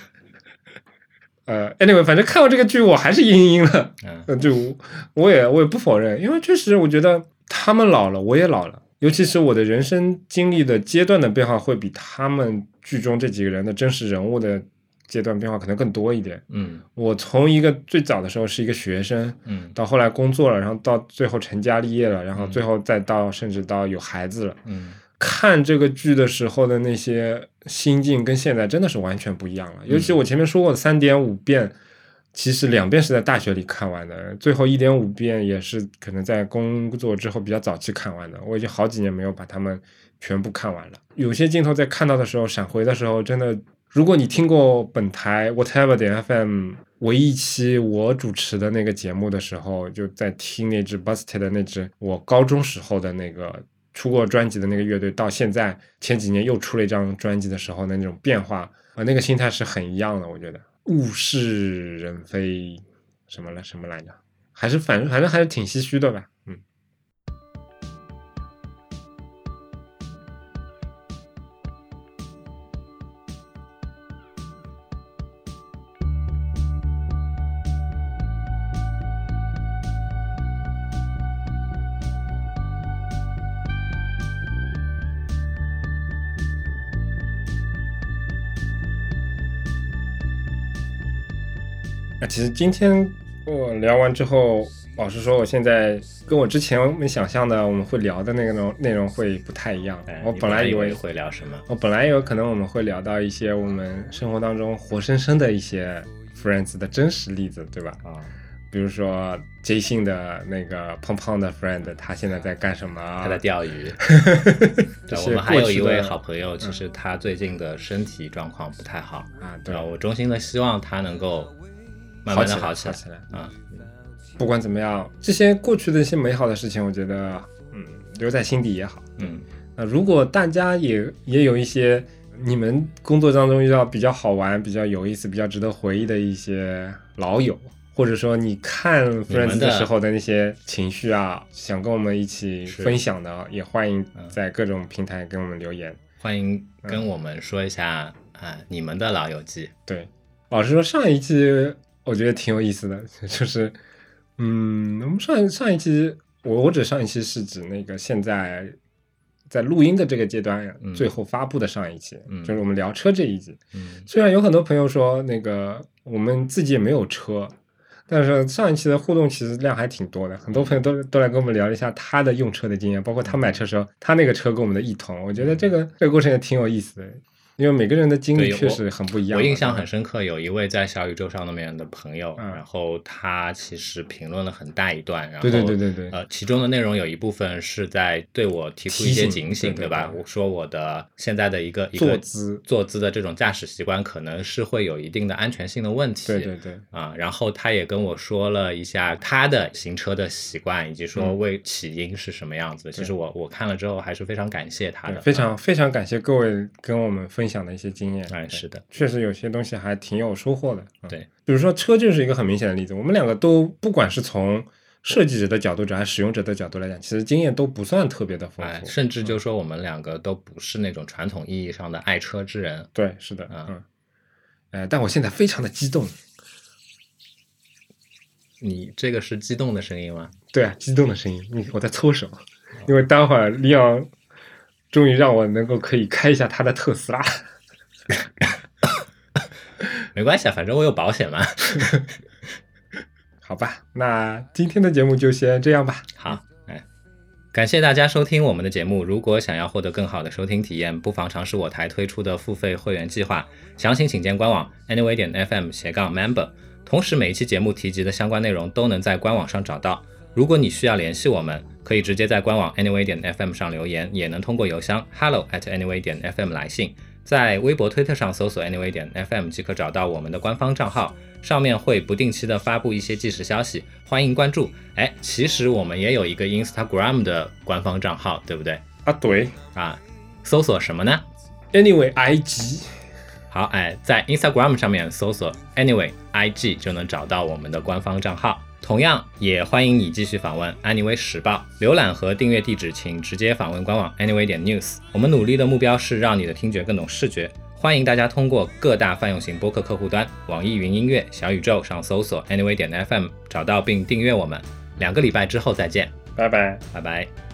呃，anyway，反正看完这个剧，我还是嘤嘤嘤了。嗯呃，就我也我也不否认，因为确实我觉得他们老了，我也老了，尤其是我的人生经历的阶段的变化，会比他们剧中这几个人的真实人物的阶段变化可能更多一点。嗯我从一个最早的时候是一个学生，嗯到后来工作了，然后到最后成家立业了，然后最后再到甚至到有孩子了。嗯看这个剧的时候的那些心境跟现在真的是完全不一样了。尤其我前面说过的三点五遍，其实两遍是在大学里看完的，最后一点五遍也是可能在工作之后比较早期看完的。我已经好几年没有把它们全部看完了。有些镜头在看到的时候闪回的时候，真的，如果你听过本台 Whatever 点 FM 唯一一期我主持的那个节目的时候，就在听那支 Busted 的那支我高中时候的那个出过专辑的那个乐队，到现在前几年又出了一张专辑的时候的那种变化啊、那个心态是很一样的。我觉得物是人非，什么了什么来着？还是反正反正还是挺唏嘘的吧。其实今天我聊完之后，老实说，我现在跟我之前我们想象的我们会聊的那个内容内容会不太一样哎。我本来以为会聊什么？我本来有可能我们会聊到一些我们生活当中活生生的一些 Friends 的真实例子，对吧？啊，比如说 J 姓的那个胖胖的 friend，他现在在干什么？他在钓鱼。我们还有一位好朋友，其实他最近的身体状况不太好，啊，对？我衷心的希望他能够慢慢的好好起来好起来啊。不管怎么样，这些过去的一些美好的事情，我觉得嗯留在心底也好。嗯那如果大家也也有一些你们工作当中遇到比较好玩、比较有意思、比较值得回忆的一些老友，或者说你看 Friends 的的时候的那些情绪啊，想跟我们一起分享的，也欢迎嗯在各种平台给我们留言。欢迎嗯跟我们说一下啊，你们的老友记。对，老实说，上一期我觉得挺有意思的，就是，嗯，我们上上一期，我我指上一期是指那个现在在录音的这个阶段、嗯最后发布的上一期，嗯就是我们聊车这一集。嗯虽然有很多朋友说那个我们自己也没有车，但是上一期的互动其实量还挺多的，很多朋友都都来跟我们聊一下他的用车的经验，包括他买车时候他那个车跟我们的异同，我觉得这个这个过程也挺有意思的，因为每个人的经历确实很不一样嘛。我印象很深刻，有一位在小宇宙上面的朋友，嗯。然后他其实评论了很大一段，然后对对对对对。呃，其中的内容有一部分是在对我提出一些警醒，对对吧？对。我说我的现在的一个坐姿。坐姿的这种驾驶习惯可能是会有一定的安全性的问题，对对对，啊，然后他也跟我说了一下他的行车的习惯，以及说嗯。为起因是什么样子。其实我我看了之后还是非常感谢他的，非啊。常非常感谢各位跟我们分享的一些经验。对哎是的，确实有些东西还挺有收获的。嗯对，比如说车就是一个很明显的例子，我们两个都不管是从设计者的角度讲，还是使用者的角度来讲，其实经验都不算特别的丰哎，富。甚至就说我们两个都不是那种传统意义上的爱车之人。对，是的，啊嗯，呃，但我现在非常的激动，你这个是激动的声音吗？对啊，激动的声音，你我在搓手，因为待会儿李昂终于让我能够可以开一下他的特斯拉。没关系啊，反正我有保险嘛。好吧，那今天的节目就先这样吧。好，哎，感谢大家收听我们的节目。如果想要获得更好的收听体验，不妨尝试我台推出的付费会员计划，详情请见官网 anyway 点 fm 斜杠 member。同时，每一期节目提及的相关内容都能在官网上找到。如果你需要联系我们，可以直接在官网 anyway 点 fm 上留言，也能通过邮箱 hello at anyway 点 fm 来信。在微博、推特上搜索 anyway 点 fm 即可找到我们的官方账号，上面会不定期的发布一些即时消息，欢迎关注。哎，其实我们也有一个 Instagram 的官方账号，对不对？啊，对啊，搜索什么呢？，Anyway IG，好，哎，在 Instagram 上面搜索 Anyway IG 就能找到我们的官方账号。同样，也欢迎你继续访问 Anyway 时报，浏览和订阅地址请直接访问官网 Anyway 点 News。我们努力的目标是让你的听觉更懂视觉，欢迎大家通过各大泛用型播客客户端、网易云音乐、小宇宙上搜索 Anyway 点 FM，找到并订阅我们。两个礼拜之后再见，拜拜。拜拜。